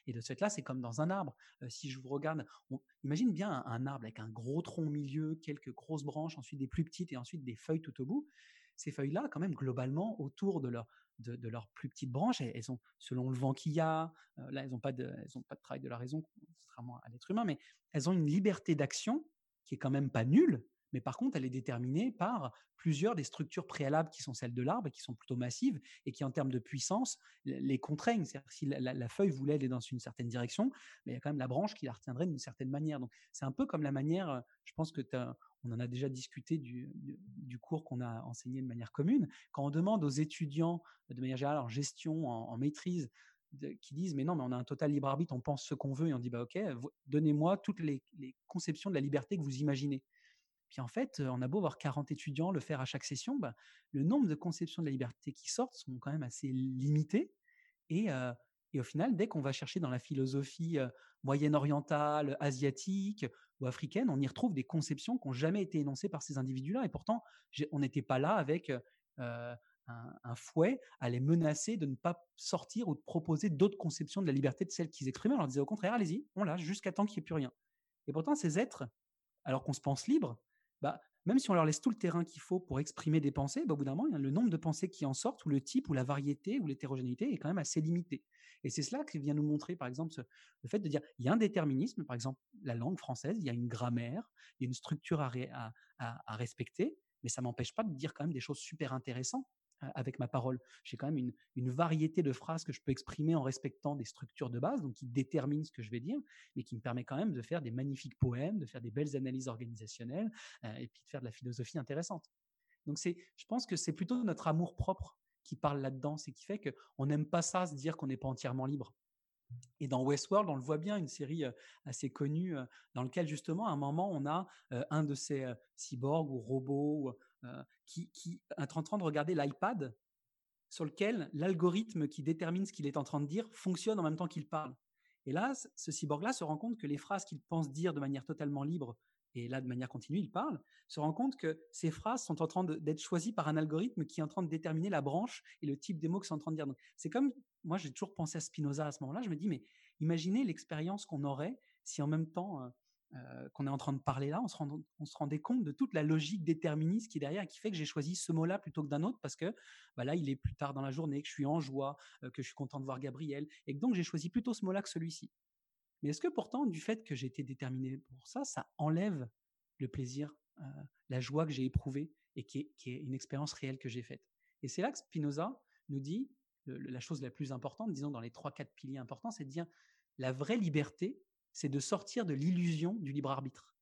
Et de ce fait-là, c'est comme dans un arbre. si je vous regarde, on, imagine bien un, un, arbre avec un gros tronc au milieu, quelques grosses branches, ensuite des plus petites et ensuite des feuilles tout au bout. Ces feuilles-là, quand même, globalement, autour de leur, de, leurs plus petites branches. Elles, ont, selon le vent qu'il y a, euh, là, elles n'ont pas, de, pas de travail de la raison, contrairement à l'être humain, mais elles ont une liberté d'action qui est quand même pas nulle, mais par contre, elle est déterminée par plusieurs des structures préalables qui sont celles de l'arbre, qui sont plutôt massives et qui, en termes de puissance, les contraignent. C'est-à-dire si la, feuille voulait aller dans une certaine direction, mais il y a quand même la branche qui la retiendrait d'une certaine manière. Donc, c'est un peu comme la manière, euh, je pense que on en a déjà discuté du, cours qu'on a enseigné de manière commune. Quand on demande aux étudiants, de manière générale, en gestion, en, maîtrise, qui disent mais non mais on a un total libre arbitre on pense ce qu'on veut et on dit bah ok donnez-moi toutes les, conceptions de la liberté que vous imaginez puis en fait, on a beau avoir 40 étudiants, le faire à chaque session, bah, le nombre de conceptions de la liberté qui sortent sont quand même assez limités. Et, et au final, dès qu'on va chercher dans la philosophie moyenne-orientale, asiatique ou africaine, on y retrouve des conceptions qui n'ont jamais été énoncées par ces individus-là. Et pourtant, on n'était pas là avec un, un, fouet à les menacer de ne pas sortir ou de proposer d'autres conceptions de la liberté de celles qu'ils exprimaient. On leur disait au contraire, allez-y, on lâche jusqu'à temps qu'il n'y ait plus rien. Et pourtant, ces êtres, alors qu'on se pense libre, bah, même si on leur laisse tout le terrain qu'il faut pour exprimer des pensées, bah, au bout d'un moment, le nombre de pensées qui en sortent, ou le type, ou la variété, ou l'hétérogénéité est quand même assez limité. Et c'est cela qui vient nous montrer, par exemple, le fait de dire, il y a un déterminisme, par exemple, la langue française, il y a une grammaire, il y a une structure à, à respecter, mais ça m'empêche pas de dire quand même des choses super intéressantes avec ma parole. J'ai quand même une, variété de phrases que je peux exprimer en respectant des structures de base, donc qui déterminent ce que je vais dire, mais qui me permet quand même de faire des magnifiques poèmes, de faire des belles analyses organisationnelles, euh, et puis de faire de la philosophie intéressante. Donc c'est, je pense que c'est plutôt notre amour propre qui parle là-dedans, c'est qui fait qu'on n'aime pas ça, se dire qu'on n'est pas entièrement libre. Et dans Westworld, on le voit bien, une série euh, assez connue, euh, dans laquelle justement, à un moment, on a un de ces cyborgs ou robots qui, qui est en train de regarder l'iPad sur lequel l'algorithme qui détermine ce qu'il est en train de dire fonctionne en même temps qu'il parle. Et là, ce cyborg-là se rend compte que les phrases qu'il pense dire de manière totalement libre, et là de manière continue, il parle, se rend compte que ces phrases sont en train d'être choisies par un algorithme qui est en train de déterminer la branche et le type des mots qu'ils sont en train de dire. C'est comme, moi j'ai toujours pensé à Spinoza à ce moment-là, je me dis, mais imaginez l'expérience qu'on aurait si en même temps euh, qu'on est en train de parler là, on se, on se, rendait compte de toute la logique déterministe qui est derrière, qui fait que j'ai choisi ce mot-là plutôt que d'un autre parce que bah là, il est plus tard dans la journée, que je suis en joie, euh, que je suis content de voir Gabriel, et que donc j'ai choisi plutôt ce mot-là que celui-ci. Mais est-ce que pourtant, du fait que j'ai été déterminé pour ça, ça enlève le plaisir, euh, la joie que j'ai éprouvée et qui est, qui est, une expérience réelle que j'ai faite? Et c'est là que Spinoza nous dit, la chose la plus importante, disons dans les trois, quatre piliers importants, c'est de dire la vraie liberté, c'est de sortir de l'illusion du libre arbitre.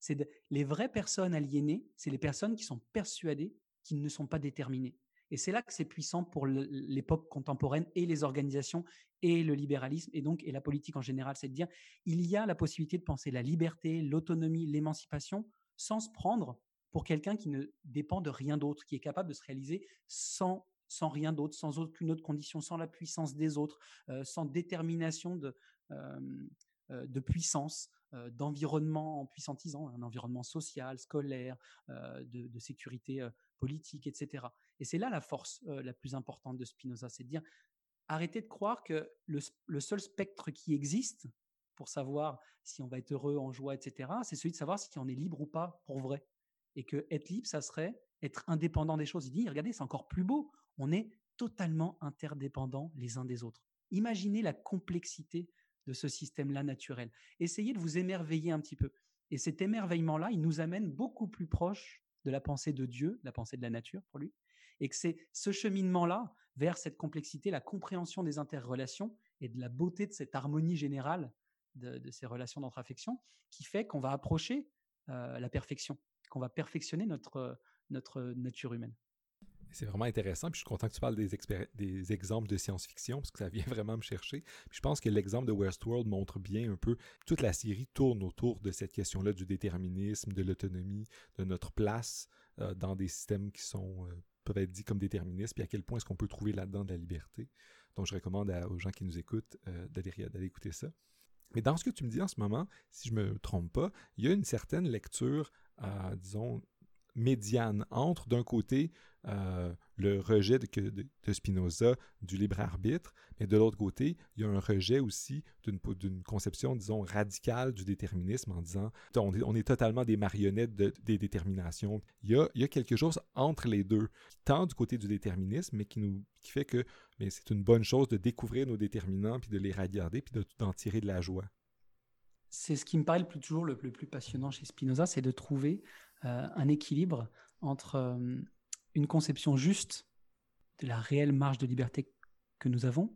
C'est les vraies personnes aliénées, c'est les personnes qui sont persuadées qu'ils ne sont pas déterminées. Et c'est là que c'est puissant pour l'époque contemporaine et les organisations et le libéralisme et donc et la politique en général, c'est de dire il y a la possibilité de penser la liberté, l'autonomie, l'émancipation sans se prendre pour quelqu'un qui ne dépend de rien d'autre, qui est capable de se réaliser sans sans rien d'autre, sans aucune autre condition, sans la puissance des autres, euh, sans détermination de, euh, de puissance, euh, d'environnement puissantisant, un environnement social, scolaire, euh, de, sécurité politique, etc. Et c'est là la force la plus importante de Spinoza, c'est de dire arrêtez de croire que le, seul spectre qui existe pour savoir si on va être heureux, en joie, etc., c'est celui de savoir si on est libre ou pas pour vrai. Et que être libre, ça serait être indépendant des choses. Il dit, regardez, c'est encore plus beau. On est totalement interdépendants les uns des autres. Imaginez la complexité de ce système-là naturel. Essayez de vous émerveiller un petit peu. Et cet émerveillement-là, il nous amène beaucoup plus proche de la pensée de Dieu, la pensée de la nature pour lui, et que c'est ce cheminement-là vers cette complexité, la compréhension des interrelations et de la beauté de cette harmonie générale de, ces relations d'entre-affection qui fait qu'on va approcher euh, la perfection, qu'on va perfectionner notre, notre nature humaine. C'est vraiment intéressant. Puis je suis content que tu parles des, exemples de science-fiction parce que ça vient vraiment me chercher. Puis je pense que l'exemple de Westworld montre bien un peu toute la série tourne autour de cette question-là du déterminisme, de l'autonomie, de notre place euh, dans des systèmes qui sont euh, peuvent être dits comme déterministes, puis à quel point est-ce qu'on peut trouver là-dedans de la liberté. Donc je recommande aux gens qui nous écoutent euh, d'aller écouter ça. Mais dans ce que tu me dis en ce moment, si je me trompe pas, il y a une certaine lecture, disons, médiane entre, d'un côté, euh, le rejet de, Spinoza du libre arbitre, mais de l'autre côté, il y a un rejet aussi d'une conception, disons, radicale du déterminisme en disant on est, totalement des marionnettes des déterminations. Il y, a, il y, a, quelque chose entre les deux tend du côté du déterminisme, mais qui, nous, qui fait que c'est une bonne chose de découvrir nos déterminants, puis de les regarder, puis d'en tirer de la joie. C'est ce qui me paraît toujours le plus, passionnant chez Spinoza, c'est de trouver un équilibre entre euh, une conception juste de la réelle marge de liberté que nous avons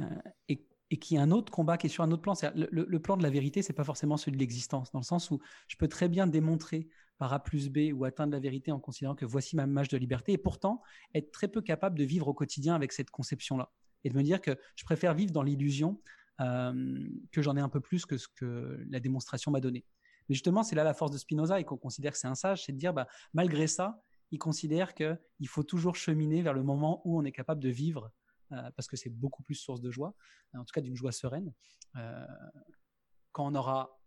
euh, et, et qui est un autre combat qui est sur un autre plan. Le, le, plan de la vérité, c'est pas forcément celui de l'existence, dans le sens où je peux très bien démontrer par A plus B ou atteindre la vérité en considérant que voici ma marge de liberté, et pourtant être très peu capable de vivre au quotidien avec cette conception-là, et de me dire que je préfère vivre dans l'illusion que j'en ai un peu plus que ce que la démonstration m'a donné. Mais justement, c'est là la force de Spinoza et qu'on considère que c'est un sage, c'est de dire, bah, malgré ça, il considère qu'il faut toujours cheminer vers le moment où on est capable de vivre, euh, parce que c'est beaucoup plus source de joie, en tout cas d'une joie sereine, euh, quand on aura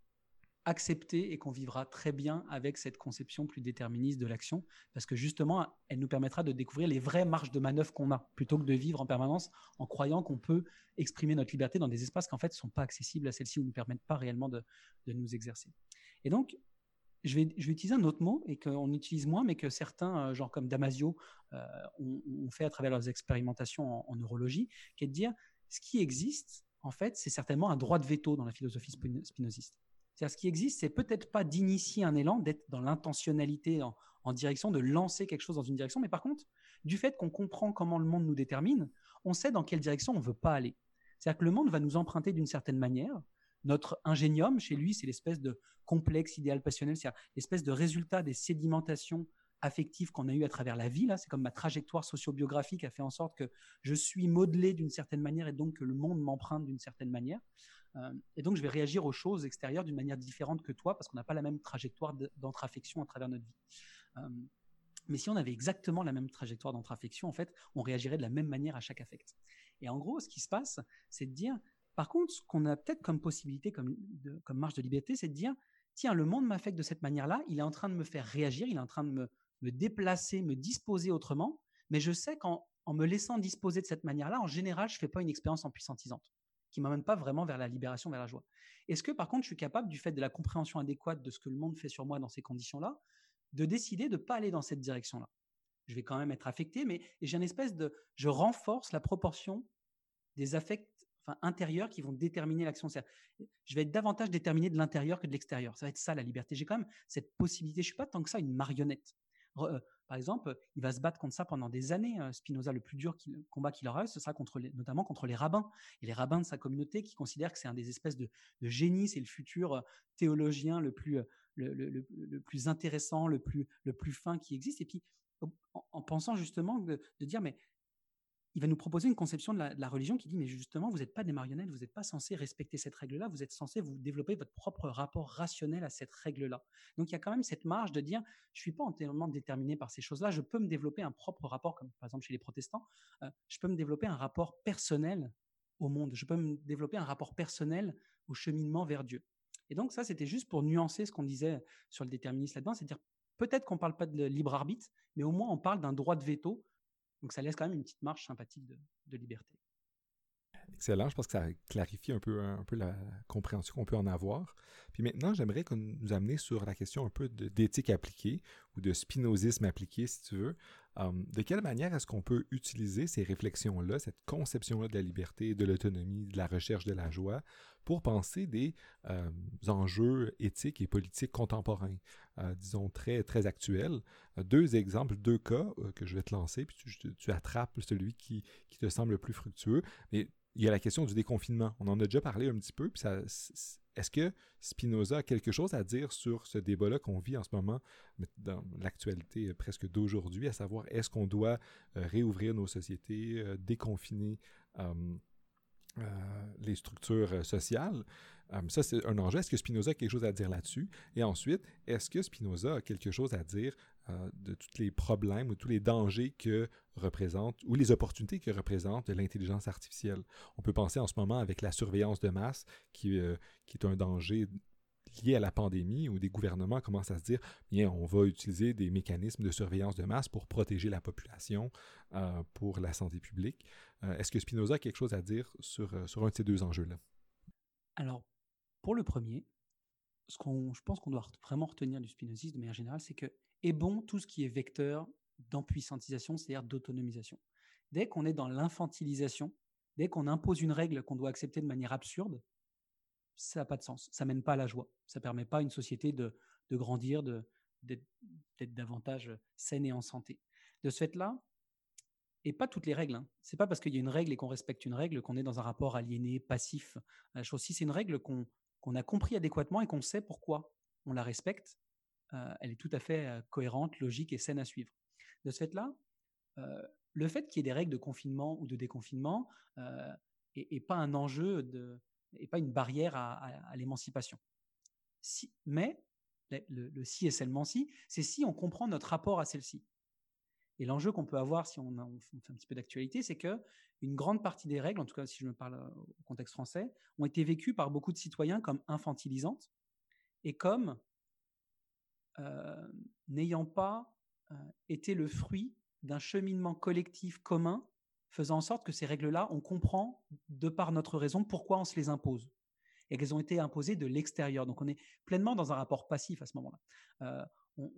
accepté et qu'on vivra très bien avec cette conception plus déterministe de l'action, parce que justement, elle nous permettra de découvrir les vraies marges de manœuvre qu'on a, plutôt que de vivre en permanence en croyant qu'on peut exprimer notre liberté dans des espaces qui en fait ne sont pas accessibles à celle-ci ou ne permettent pas réellement de nous exercer. Et donc, je vais, utiliser un autre mot et qu'on utilise moins, mais que certains, genre comme Damasio, ont, fait à travers leurs expérimentations en, neurologie, qui est de dire ce qui existe, en fait, c'est certainement un droit de veto dans la philosophie spinoziste. C'est-à-dire, ce qui existe, c'est peut-être pas d'initier un élan, d'être dans l'intentionnalité, en, en, direction, de lancer quelque chose dans une direction, mais par contre, du fait qu'on comprend comment le monde nous détermine, on sait dans quelle direction on veut pas aller. C'est-à-dire que le monde va nous emprunter d'une certaine manière. Notre ingénium, chez lui, c'est l'espèce de complexe idéal passionnel, c'est-à-dire l'espèce de résultat des sédimentations affectives qu'on a eues à travers la vie. C'est comme ma trajectoire sociobiographique a fait en sorte que je suis modelé d'une certaine manière et donc que le monde m'emprunte d'une certaine manière. Euh, et donc, je vais réagir aux choses extérieures d'une manière différente que toi parce qu'on n'a pas la même trajectoire d'entre-affection à travers notre vie. Euh, mais si on avait exactement la même trajectoire d'entre-affection, en fait, on réagirait de la même manière à chaque affect. Et en gros, ce qui se passe, c'est de dire, par contre, ce qu'on a peut-être comme possibilité, comme, comme marge de liberté, c'est de dire, tiens, le monde m'affecte de cette manière-là, il est en train de me faire réagir, il est en train de me, me déplacer, me disposer autrement, mais je sais qu'en en me laissant disposer de cette manière-là, en général, je ne fais pas une expérience empuissantisante qui m'amène pas vraiment vers la libération, vers la joie. Est-ce que par contre, je suis capable, du fait de la compréhension adéquate de ce que le monde fait sur moi dans ces conditions-là, de décider de pas aller dans cette direction-là? Je vais quand même être affecté, mais j'ai une espèce de, je renforce la proportion des affects enfin, intérieurs qui vont déterminer l'action. Je vais être davantage déterminé de l'intérieur que de l'extérieur. Ça va être ça la liberté. J'ai quand même cette possibilité. Je suis pas tant que ça une marionnette. Euh, par exemple, il va se battre contre ça pendant des années. Euh, Spinoza, le plus dur combat qu'il aura, ce sera contre notamment contre les rabbins. Et les rabbins de sa communauté qui considèrent que c'est un des espèces de, de génies, c'est le futur euh, théologien le plus, le, plus intéressant, le plus, le plus fin qui existe. Et puis, en, pensant justement de, dire, mais il va nous proposer une conception de la, religion qui dit, mais justement, vous n'êtes pas des marionnettes, vous n'êtes pas censé respecter cette règle-là, vous êtes censé vous développer votre propre rapport rationnel à cette règle-là. Donc il y a quand même cette marge de dire, je suis pas entièrement déterminé par ces choses-là, je peux me développer un propre rapport, comme par exemple chez les protestants, euh, je peux me développer un rapport personnel au monde, je peux me développer un rapport personnel au cheminement vers Dieu. Et donc ça, c'était juste pour nuancer ce qu'on disait sur le déterminisme là-dedans, c'est-à-dire peut-être qu'on ne parle pas de libre arbitre, mais au moins on parle d'un droit de veto. Donc ça laisse quand même une petite marge sympathique de, liberté. Excellent, je pense que ça clarifie un peu, un peu la compréhension qu'on peut en avoir. Puis maintenant, j'aimerais nous amener sur la question un peu d'éthique appliquée ou de spinozisme appliqué, si tu veux. Hum, de quelle manière est-ce qu'on peut utiliser ces réflexions-là, cette conception-là de la liberté, de l'autonomie, de la recherche de la joie, pour penser des euh, enjeux éthiques et politiques contemporains, euh, disons très, très actuels? Euh, deux exemples, deux cas que je vais te lancer, puis tu, tu attrapes celui qui, qui, te semble le plus fructueux. Il y a la question du déconfinement. On en a déjà parlé un petit peu, puis ça, est-ce que Spinoza a quelque chose à dire sur ce débat-là qu'on vit en ce moment dans l'actualité presque d'aujourd'hui, à savoir est-ce qu'on doit réouvrir nos sociétés, déconfiner euh, les structures euh, sociales. Euh, ça, c'est un enjeu. Est-ce que Spinoza a quelque chose à dire là-dessus? Et ensuite, est-ce que Spinoza a quelque chose à dire de tous les problèmes ou tous les dangers que représente ou les opportunités que représente l'intelligence artificielle? On peut penser en ce moment avec la surveillance de masse qui, qui est un danger lié à la pandémie où des gouvernements commencent à se dire bien on va utiliser des mécanismes de surveillance de masse pour protéger la population pour la santé publique euh, est-ce que Spinoza a quelque chose à dire sur, euh, sur un de ces deux enjeux-là? Alors, pour le premier, ce qu'on, je pense qu'on doit vraiment retenir du spinozisme de manière générale, c'est que est bon tout ce qui est vecteur d'empuissantisation, c'est-à-dire d'autonomisation. Dès qu'on est dans l'infantilisation, dès qu'on impose une règle qu'on doit accepter de manière absurde, ça n'a pas de sens. Ça mène pas à la joie. Ça permet pas à une société de, de grandir, de, d'être, d'être davantage saine et en santé. De ce fait-là, et pas toutes les règles. Hein. C'est pas parce qu'il y a une règle et qu'on respecte une règle qu'on est dans un rapport aliéné, passif la chose. Si c'est une règle qu'on a compris adéquatement et qu'on sait pourquoi on la respecte, euh, elle est tout à fait euh, cohérente, logique et saine à suivre. De ce fait-là, euh, le fait qu'il y ait des règles de confinement ou de déconfinement n'est pas un enjeu et pas une barrière à, l'émancipation. Mais le, le si et seulement si, c'est si on comprend notre rapport à celle-ci. Et l'enjeu qu'on peut avoir si on, fait un petit peu d'actualité, c'est que une grande partie des règles, en tout cas si je me parle euh, au contexte français, ont été vécues par beaucoup de citoyens comme infantilisantes et comme euh, n'ayant pas euh, été le fruit d'un cheminement collectif commun faisant en sorte que ces règles-là, on comprend de par notre raison pourquoi on se les impose. et qu'elles ont été imposées de l'extérieur. Donc on est pleinement dans un rapport passif à ce moment-là. Euh,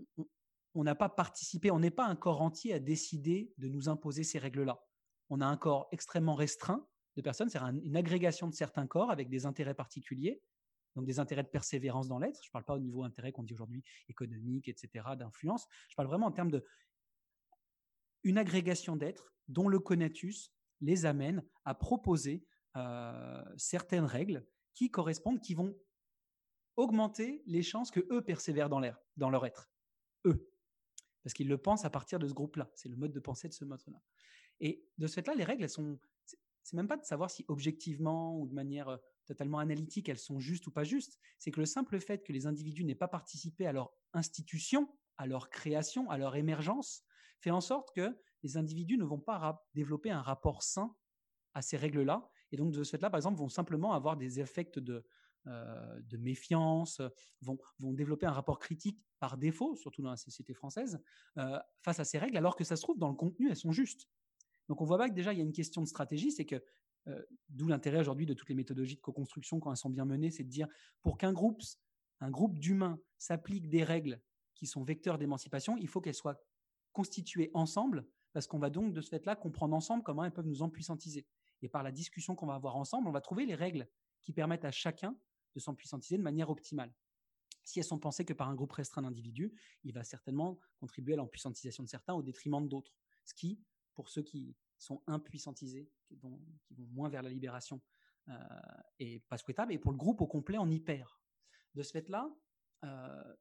on n'a pas participé, on n'est pas un corps entier à décider de nous imposer ces règles-là. On a un corps extrêmement restreint de personnes, c'est une agrégation de certains corps avec des intérêts particuliers, donc des intérêts de persévérance dans l'être. Je ne parle pas au niveau intérêt qu'on dit aujourd'hui économique, etc., d'influence. Je parle vraiment en termes de une agrégation d'êtres dont le conatus les amène à proposer euh, certaines règles qui correspondent, qui vont augmenter les chances que eux persévèrent dans, l'air, dans leur être. Eux. Parce qu'ils le pensent à partir de ce groupe-là. C'est le mode de pensée de ce mode-là. Et de ce fait-là, les règles, elles sont. C'est même pas de savoir si objectivement ou de manière euh, totalement analytique, elles sont justes ou pas justes. C'est que le simple fait que les individus n'aient pas participé à leur institution, à leur création, à leur émergence, fait en sorte que les individus ne vont pas développer un rapport sain à ces règles-là. Et donc, de ce fait-là, par exemple, vont simplement avoir des effets de, euh, de méfiance, vont, vont développer un rapport critique par défaut, surtout dans la société française, euh, face à ces règles, alors que ça se trouve, dans le contenu, elles sont justes. Donc, on voit pas que déjà, il y a une question de stratégie, c'est que euh, d'où l'intérêt aujourd'hui de toutes les méthodologies de co-construction quand elles sont bien menées, c'est de dire pour qu'un groupe, un groupe d'humains s'applique des règles qui sont vecteurs d'émancipation, il faut qu'elles soient constituées ensemble, parce qu'on va donc de ce fait-là comprendre ensemble comment elles peuvent nous empuissantiser. Et par la discussion qu'on va avoir ensemble, on va trouver les règles qui permettent à chacun de s'empuissantiser de manière optimale. Si elles sont pensées que par un groupe restreint d'individus, il va certainement contribuer à l'empuissantisation de certains au détriment d'autres. Ce qui, pour ceux qui sont impuissantisés, qui vont, moins vers la libération, euh, est pas souhaitable. Et pour le groupe au complet, on y perd. De ce fait-là, euh,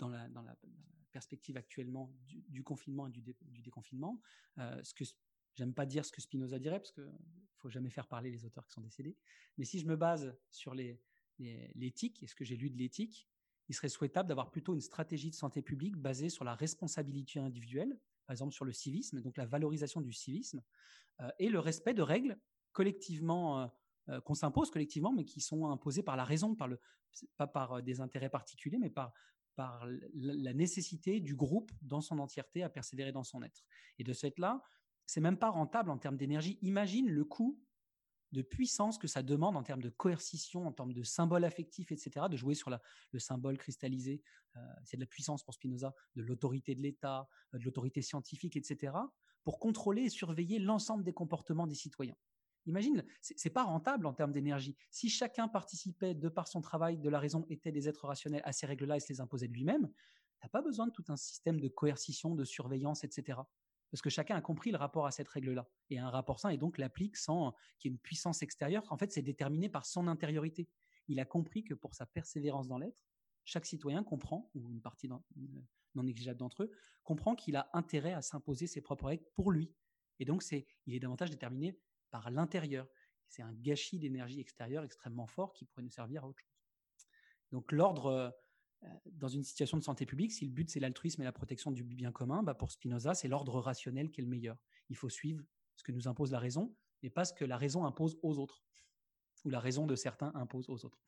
dans, la, perspective actuellement du, confinement et du, déconfinement, euh, ce que j'aime pas dire ce que Spinoza dirait parce que faut jamais faire parler les auteurs qui sont décédés. Mais si je me base sur l'éthique et ce que j'ai lu de l'éthique, il serait souhaitable d'avoir plutôt une stratégie de santé publique basée sur la responsabilité individuelle, par exemple sur le civisme, donc la valorisation du civisme, euh, et le respect de règles collectivement euh, qu'on s'impose collectivement, mais qui sont imposées par la raison, par le, pas par des intérêts particuliers, mais par, par la nécessité du groupe dans son entièreté à persévérer dans son être. Et de ce fait-là, c'est même pas rentable en termes d'énergie. Imagine le coût de puissance que ça demande en termes de coercition, en termes de symbole affectif, etc., de jouer sur le symbole cristallisé, euh, c'est de la puissance pour Spinoza, de l'autorité de l'État, euh, de l'autorité scientifique, etc., pour contrôler et surveiller l'ensemble des comportements des citoyens. Imagine, c'est pas rentable en termes d'énergie. Si chacun participait de par son travail, de la raison, était des êtres rationnels à ces règles-là et se les imposait de lui-même, t'as pas besoin de tout un système de coercition, de surveillance, etc parce que chacun a compris le rapport à cette règle-là. Et un rapport sain, et donc l'applique sans qu'il y ait une puissance extérieure. En fait, c'est déterminé par son intériorité. Il a compris que pour sa persévérance dans l'être, chaque citoyen comprend, ou une partie non négligeable d'entre eux, comprend qu'il a intérêt à s'imposer ses propres règles pour lui. Et donc, c'est, il est davantage déterminé par l'intérieur. C'est un gâchis d'énergie extérieure extrêmement fort qui pourrait nous servir à autre chose. Donc, l'ordre euh, dans une situation de santé publique, si le but c'est l'altruisme et la protection du bien commun, bah pour Spinoza, c'est l'ordre rationnel qui est le meilleur. Il faut suivre ce que nous impose la raison, mais pas ce que la raison impose aux autres, ou la raison de certains impose aux autres.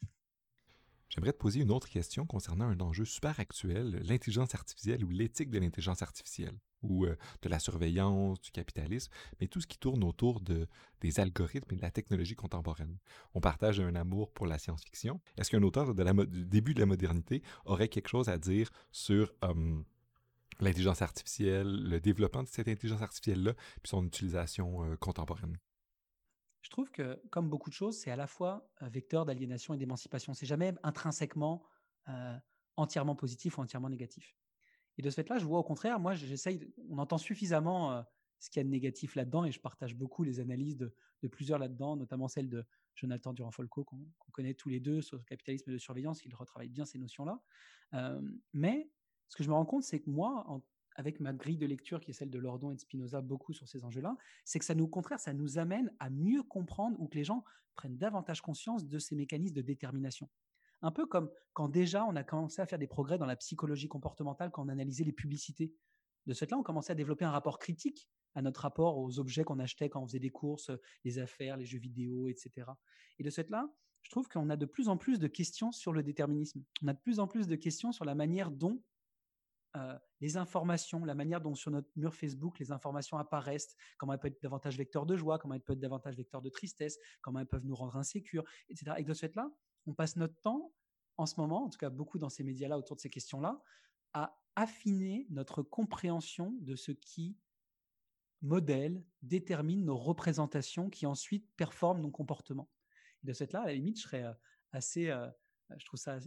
J'aimerais te poser une autre question concernant un enjeu super actuel, l'intelligence artificielle ou l'éthique de l'intelligence artificielle, ou euh, de la surveillance, du capitalisme, mais tout ce qui tourne autour de, des algorithmes et de la technologie contemporaine. On partage un amour pour la science-fiction. Est-ce qu'un auteur du début de la modernité aurait quelque chose à dire sur hum, l'intelligence artificielle, le développement de cette intelligence artificielle-là, puis son utilisation euh, contemporaine? je trouve que, comme beaucoup de choses, c'est à la fois un vecteur d'aliénation et d'émancipation. C'est jamais intrinsèquement euh, entièrement positif ou entièrement négatif. Et de ce fait-là, je vois au contraire, moi, j'essaye, on entend suffisamment ce qu'il y a de négatif là-dedans et je partage beaucoup les analyses de, plusieurs là-dedans, notamment celle de Jonathan Durand-Folco, qu'on connaît tous les deux sur le capitalisme de surveillance. Il retravaille bien ces notions-là. Mais ce que je me rends compte, c'est que moi, avec ma grille de lecture qui est celle de Lordon et de Spinoza beaucoup sur ces enjeux-là, c'est que ça nous, au contraire, ça nous amène à mieux comprendre ou que les gens prennent davantage conscience de ces mécanismes de détermination. Un peu comme quand déjà on a commencé à faire des progrès dans la psychologie comportementale, quand on analysait les publicités. De ce fait-là, on commençait à développer un rapport critique à notre rapport aux objets qu'on achetait quand on faisait des courses, les affaires, les jeux vidéo, etc. Et de ce fait-là, je trouve qu'on a de plus en plus de questions sur le déterminisme. On a de plus en plus de questions sur la manière dont euh, les informations, la manière dont sur notre mur Facebook les informations apparaissent, comment elles peuvent être davantage vecteurs de joie, comment elles peuvent être davantage vecteurs de tristesse, comment elles peuvent nous rendre insécures, etc. Et de ce fait-là, on passe notre temps, en ce moment, en tout cas beaucoup dans ces médias-là, autour de ces questions-là, à affiner notre compréhension de ce qui modèle, détermine nos représentations qui ensuite performent nos comportements. de cette là, à la limite, je serais euh, assez, euh, je trouve ça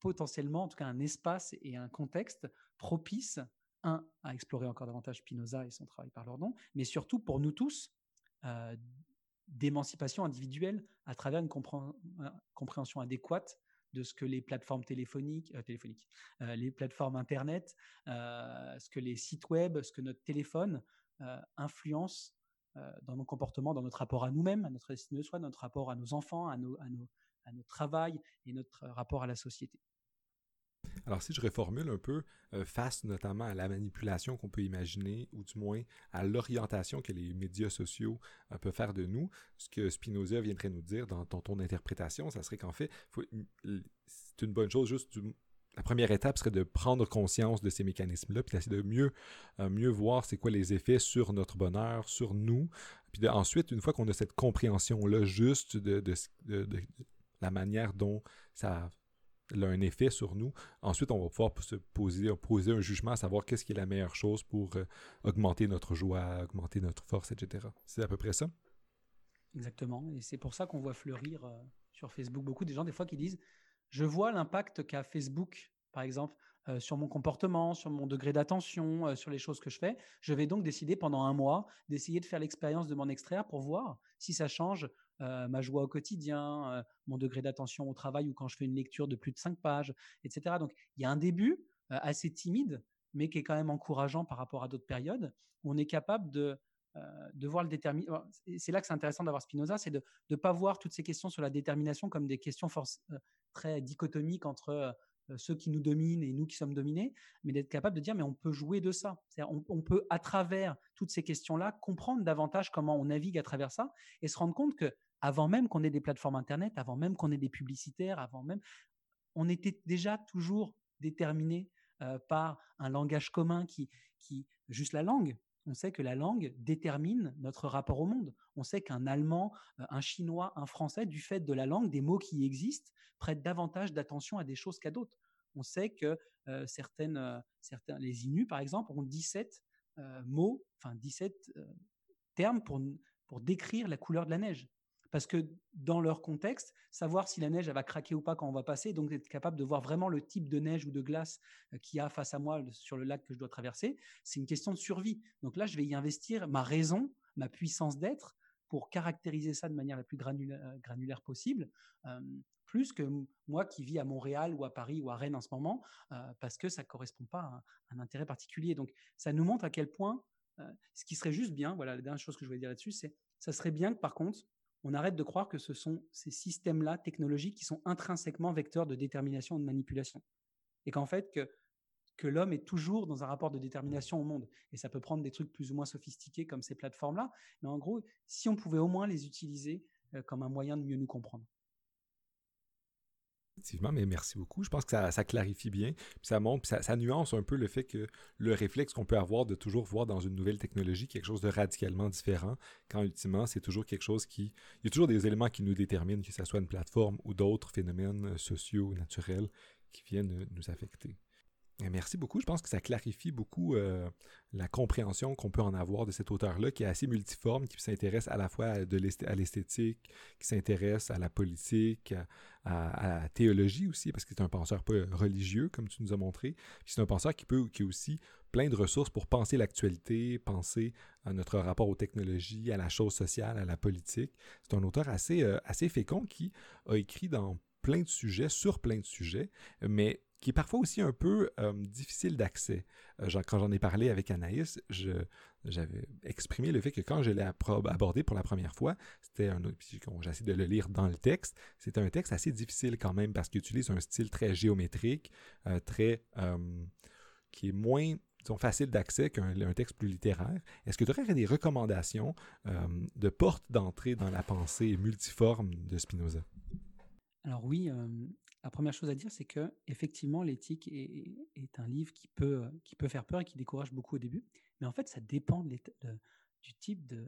potentiellement, en tout cas, un espace et un contexte propice, un, à explorer encore davantage Spinoza et son travail par leur nom, mais surtout pour nous tous, euh, d'émancipation individuelle à travers une compréhension adéquate de ce que les plateformes téléphoniques, euh, euh, les plateformes Internet, euh, ce que les sites web, ce que notre téléphone influence dans nos comportements, dans notre rapport à nous-mêmes, à notre estime de soi, notre rapport à nos enfants, à, nos, à, nos, à et notre rapport à la société. Alors, si je reformule un peu, face notamment à la manipulation qu'on peut imaginer, ou du moins à l'orientation que les médias sociaux peuvent faire de nous, ce que Spinoza viendrait nous dire dans ton, interprétation, ça serait qu'en fait, c'est une bonne chose, juste la première étape serait de prendre conscience de ces mécanismes-là, puis d'essayer de mieux, mieux voir c'est quoi les effets sur notre bonheur, sur nous. Puis ensuite, une fois qu'on a cette compréhension-là juste de, de, la manière dont ça a un effet sur nous. Ensuite, on va pouvoir se poser, poser un jugement à savoir qu'est-ce qui est la meilleure chose pour euh, augmenter notre joie, augmenter notre force, etc. C'est à peu près ça? Exactement. Et c'est pour ça qu'on voit fleurir euh, sur Facebook beaucoup des gens, des fois, qui disent Je vois l'impact qu'a Facebook, par exemple, euh, sur mon comportement, sur mon degré d'attention, sur les choses que je fais. Je vais donc décider pendant un mois d'essayer de faire l'expérience de m'en extraire pour voir si ça change euh, ma joie au quotidien, euh, mon degré d'attention au travail ou quand je fais une lecture de plus de cinq pages, etc. Donc il y a un début euh, assez timide, mais qui est quand même encourageant par rapport à d'autres périodes, où on est capable de, de voir le détermination. C'est là que c'est intéressant d'avoir Spinoza, c'est de ne pas voir toutes ces questions sur la détermination comme des questions très dichotomiques entre ceux qui nous dominent et nous qui sommes dominés, mais d'être capable de dire mais on peut jouer de ça. On, on, peut à travers toutes ces questions-là comprendre davantage comment on navigue à travers ça et se rendre compte que avant même qu'on ait des plateformes Internet, avant même qu'on ait des publicitaires, avant même, on était déjà toujours déterminé euh, par un langage commun qui, juste la langue. On sait que la langue détermine notre rapport au monde. On sait qu'un Allemand, euh, un Chinois, un Français, du fait de la langue, des mots qui existent, prêtent davantage d'attention à des choses qu'à d'autres. On sait que euh, certaines, certains, les Inuits, par exemple, ont 17 mots, enfin 17 termes pour, pour décrire la couleur de la neige parce que dans leur contexte, savoir si la neige va craquer ou pas quand on va passer, donc être capable de voir vraiment le type de neige ou de glace euh, qu'il y a face à moi sur le lac que je dois traverser, c'est une question de survie. Donc là, je vais y investir ma raison, ma puissance d'être pour caractériser ça de manière la plus euh, granulaire, possible, euh, plus que moi qui vis à Montréal ou à Paris ou à Rennes en ce moment, parce que ça ne correspond pas à un, intérêt particulier. Donc ça nous montre à quel point, ce qui serait juste bien, voilà la dernière chose que je voulais dire là-dessus, c'est ça serait bien que par contre, on arrête de croire que ce sont ces systèmes-là technologiques qui sont intrinsèquement vecteurs de détermination et de manipulation. Et qu'en fait, que, l'homme est toujours dans un rapport de détermination au monde. Et ça peut prendre des trucs plus ou moins sophistiqués comme ces plateformes-là. Mais en gros, si on pouvait au moins les utiliser euh, comme un moyen de mieux nous comprendre. Effectivement, mais merci beaucoup. Je pense que ça, clarifie bien, puis ça montre, puis ça, nuance un peu le fait que le réflexe qu'on peut avoir de toujours voir dans une nouvelle technologie quelque chose de radicalement différent, quand ultimement c'est toujours quelque chose qui... Il y a toujours des éléments qui nous déterminent, que ce soit une plateforme ou d'autres phénomènes sociaux, naturels, qui viennent nous affecter. Merci beaucoup. Je pense que ça clarifie beaucoup euh, la compréhension qu'on peut en avoir de cet auteur-là, qui est assez multiforme, qui s'intéresse à la fois à, l'esthétique, qui s'intéresse à la politique, à, la théologie aussi, parce que c'est un penseur pas religieux, comme tu nous as montré. C'est un penseur qui peut, qui a aussi plein de ressources pour penser l'actualité, penser à notre rapport aux technologies, à la chose sociale, à la politique. C'est un auteur assez, euh, assez fécond qui a écrit dans plein de sujets, sur plein de sujets, mais qui est parfois aussi un peu euh, difficile d'accès. Euh, quand j'en ai parlé avec Anaïs, j'avais exprimé le fait que quand je l'ai abordé pour la première fois, c'était un j'essaie de le lire dans le texte, c'était un texte assez difficile quand même parce qu'il utilise un style très géométrique, euh, très qui est moins facile d'accès qu'un texte plus littéraire. Est-ce que tu aurais des recommandations de portes d'entrée dans la pensée multiforme de Spinoza? Alors oui, la première chose à dire, c'est que effectivement, l'éthique est, un livre qui peut, qui peut faire peur et qui décourage beaucoup au début. Mais en fait, ça dépend du type de,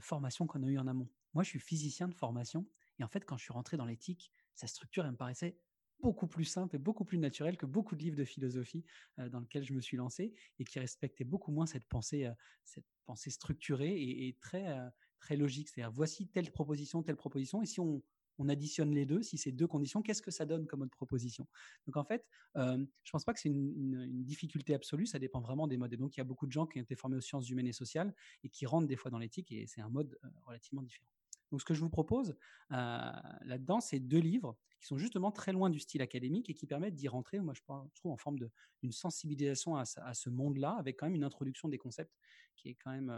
formation qu'on a eu en amont. Moi, je suis physicien de formation Et en fait, quand je suis rentré dans l'éthique, sa structure, elle me paraissait beaucoup plus simple et beaucoup plus naturelle que beaucoup de livres de philosophie dans lesquels je me suis lancé et qui respectaient beaucoup moins cette pensée, cette pensée structurée et, très, très logique. C'est-à-dire, voici telle proposition, telle proposition, et si on, on additionne les deux, si c'est deux conditions, qu'est-ce que ça donne comme autre proposition? Donc en fait, euh, je pense pas que c'est une, difficulté absolue, ça dépend vraiment des modes. Et donc il y a beaucoup de gens qui ont été formés aux sciences humaines et sociales et qui rentrent des fois dans l'éthique, et c'est un mode euh, relativement différent. Donc ce que je vous propose euh, là-dedans, c'est deux livres qui sont justement très loin du style académique et qui permettent d'y rentrer, moi je, trouve, en forme d'une sensibilisation à, ce monde-là, avec quand même une introduction des concepts qui est quand même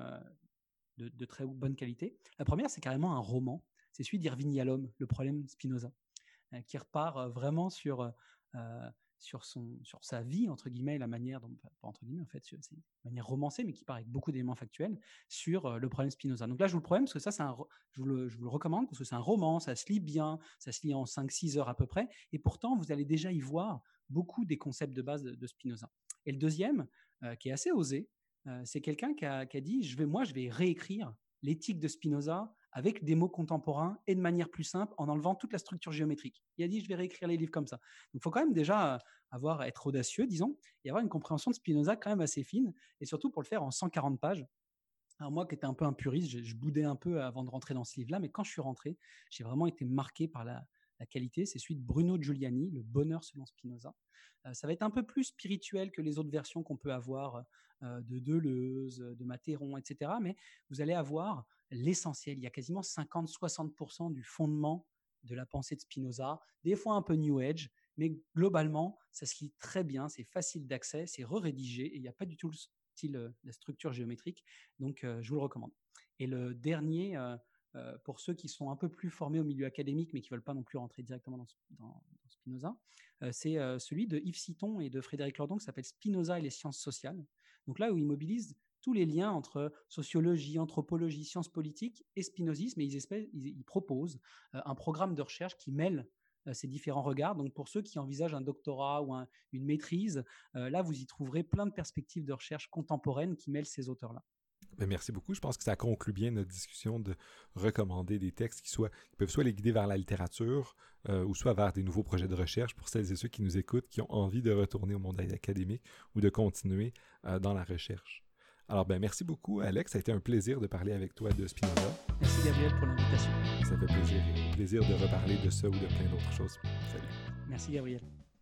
de, de, très bonne qualité. La première, c'est carrément un roman c'est celui d'Irving Yalom, le problème Spinoza, euh, qui repart euh, vraiment sur, euh, sur, son, sur sa vie, entre guillemets, la manière, dont, entre guillemets, en fait, c'est une manière romancée, mais qui part avec beaucoup d'éléments factuels sur le problème Spinoza. Donc là, je vous le problème, parce que ça, je, vous le, je vous le recommande, parce que c'est un roman, ça se lit bien, ça se lit en 5-6 heures à peu près, et pourtant, vous allez déjà y voir beaucoup des concepts de base de, Spinoza. Et le deuxième, qui est assez osé, c'est quelqu'un qui a, qui a, dit, je vais, moi, je vais réécrire l'éthique de Spinoza avec des mots contemporains et de manière plus simple en enlevant toute la structure géométrique. Il a dit je vais réécrire les livres comme ça. Donc il faut quand même déjà avoir être audacieux, disons, et avoir une compréhension de Spinoza quand même assez fine, et surtout pour le faire en 140 pages. Alors moi qui étais un peu un puriste, je, boudais un peu avant de rentrer dans ce livre-là, mais quand je suis rentré, j'ai vraiment été marqué par la, la qualité. C'est celui de Bruno Giuliani, Le bonheur selon Spinoza. Euh, ça va être un peu plus spirituel que les autres versions qu'on peut avoir euh, de Deleuze, de Matéron, etc. Mais vous allez avoir l'essentiel. Il y a quasiment 50-60% du fondement de la pensée de Spinoza, des fois un peu New Age, mais globalement, ça se lit très bien, c'est facile d'accès, c'est re-rédigé et il n'y a pas du tout le style, euh, la structure géométrique. Donc, je vous le recommande. Et le dernier, euh, pour ceux qui sont un peu plus formés au milieu académique, mais qui veulent pas non plus rentrer directement dans, Spinoza, euh, c'est euh, celui de Yves Citon et de Frédéric Lordon qui s'appelle Spinoza et les sciences sociales. Donc là où ils mobilisent tous les liens entre sociologie, anthropologie, sciences politiques et spinozisme, et ils, proposent un programme de recherche qui mêle ces différents regards. Donc pour ceux qui envisagent un doctorat ou une maîtrise, là vous y trouverez plein de perspectives de recherche contemporaines qui mêlent ces auteurs-là. Ben, merci beaucoup. Je pense que ça conclut bien notre discussion de recommander des textes qui, soient, peuvent soit les guider vers la littérature euh, ou soit vers des nouveaux projets de recherche pour celles et ceux qui nous écoutent, qui ont envie de retourner au monde académique ou de continuer euh, dans la recherche. Alors, ben, merci beaucoup, Alex. Ça a été un plaisir de parler avec toi de Spinoza. Merci, Gabriel, pour l'invitation. Ça fait plaisir. Plaisir de reparler de ça ou de plein d'autres choses. Salut. Merci, Gabriel.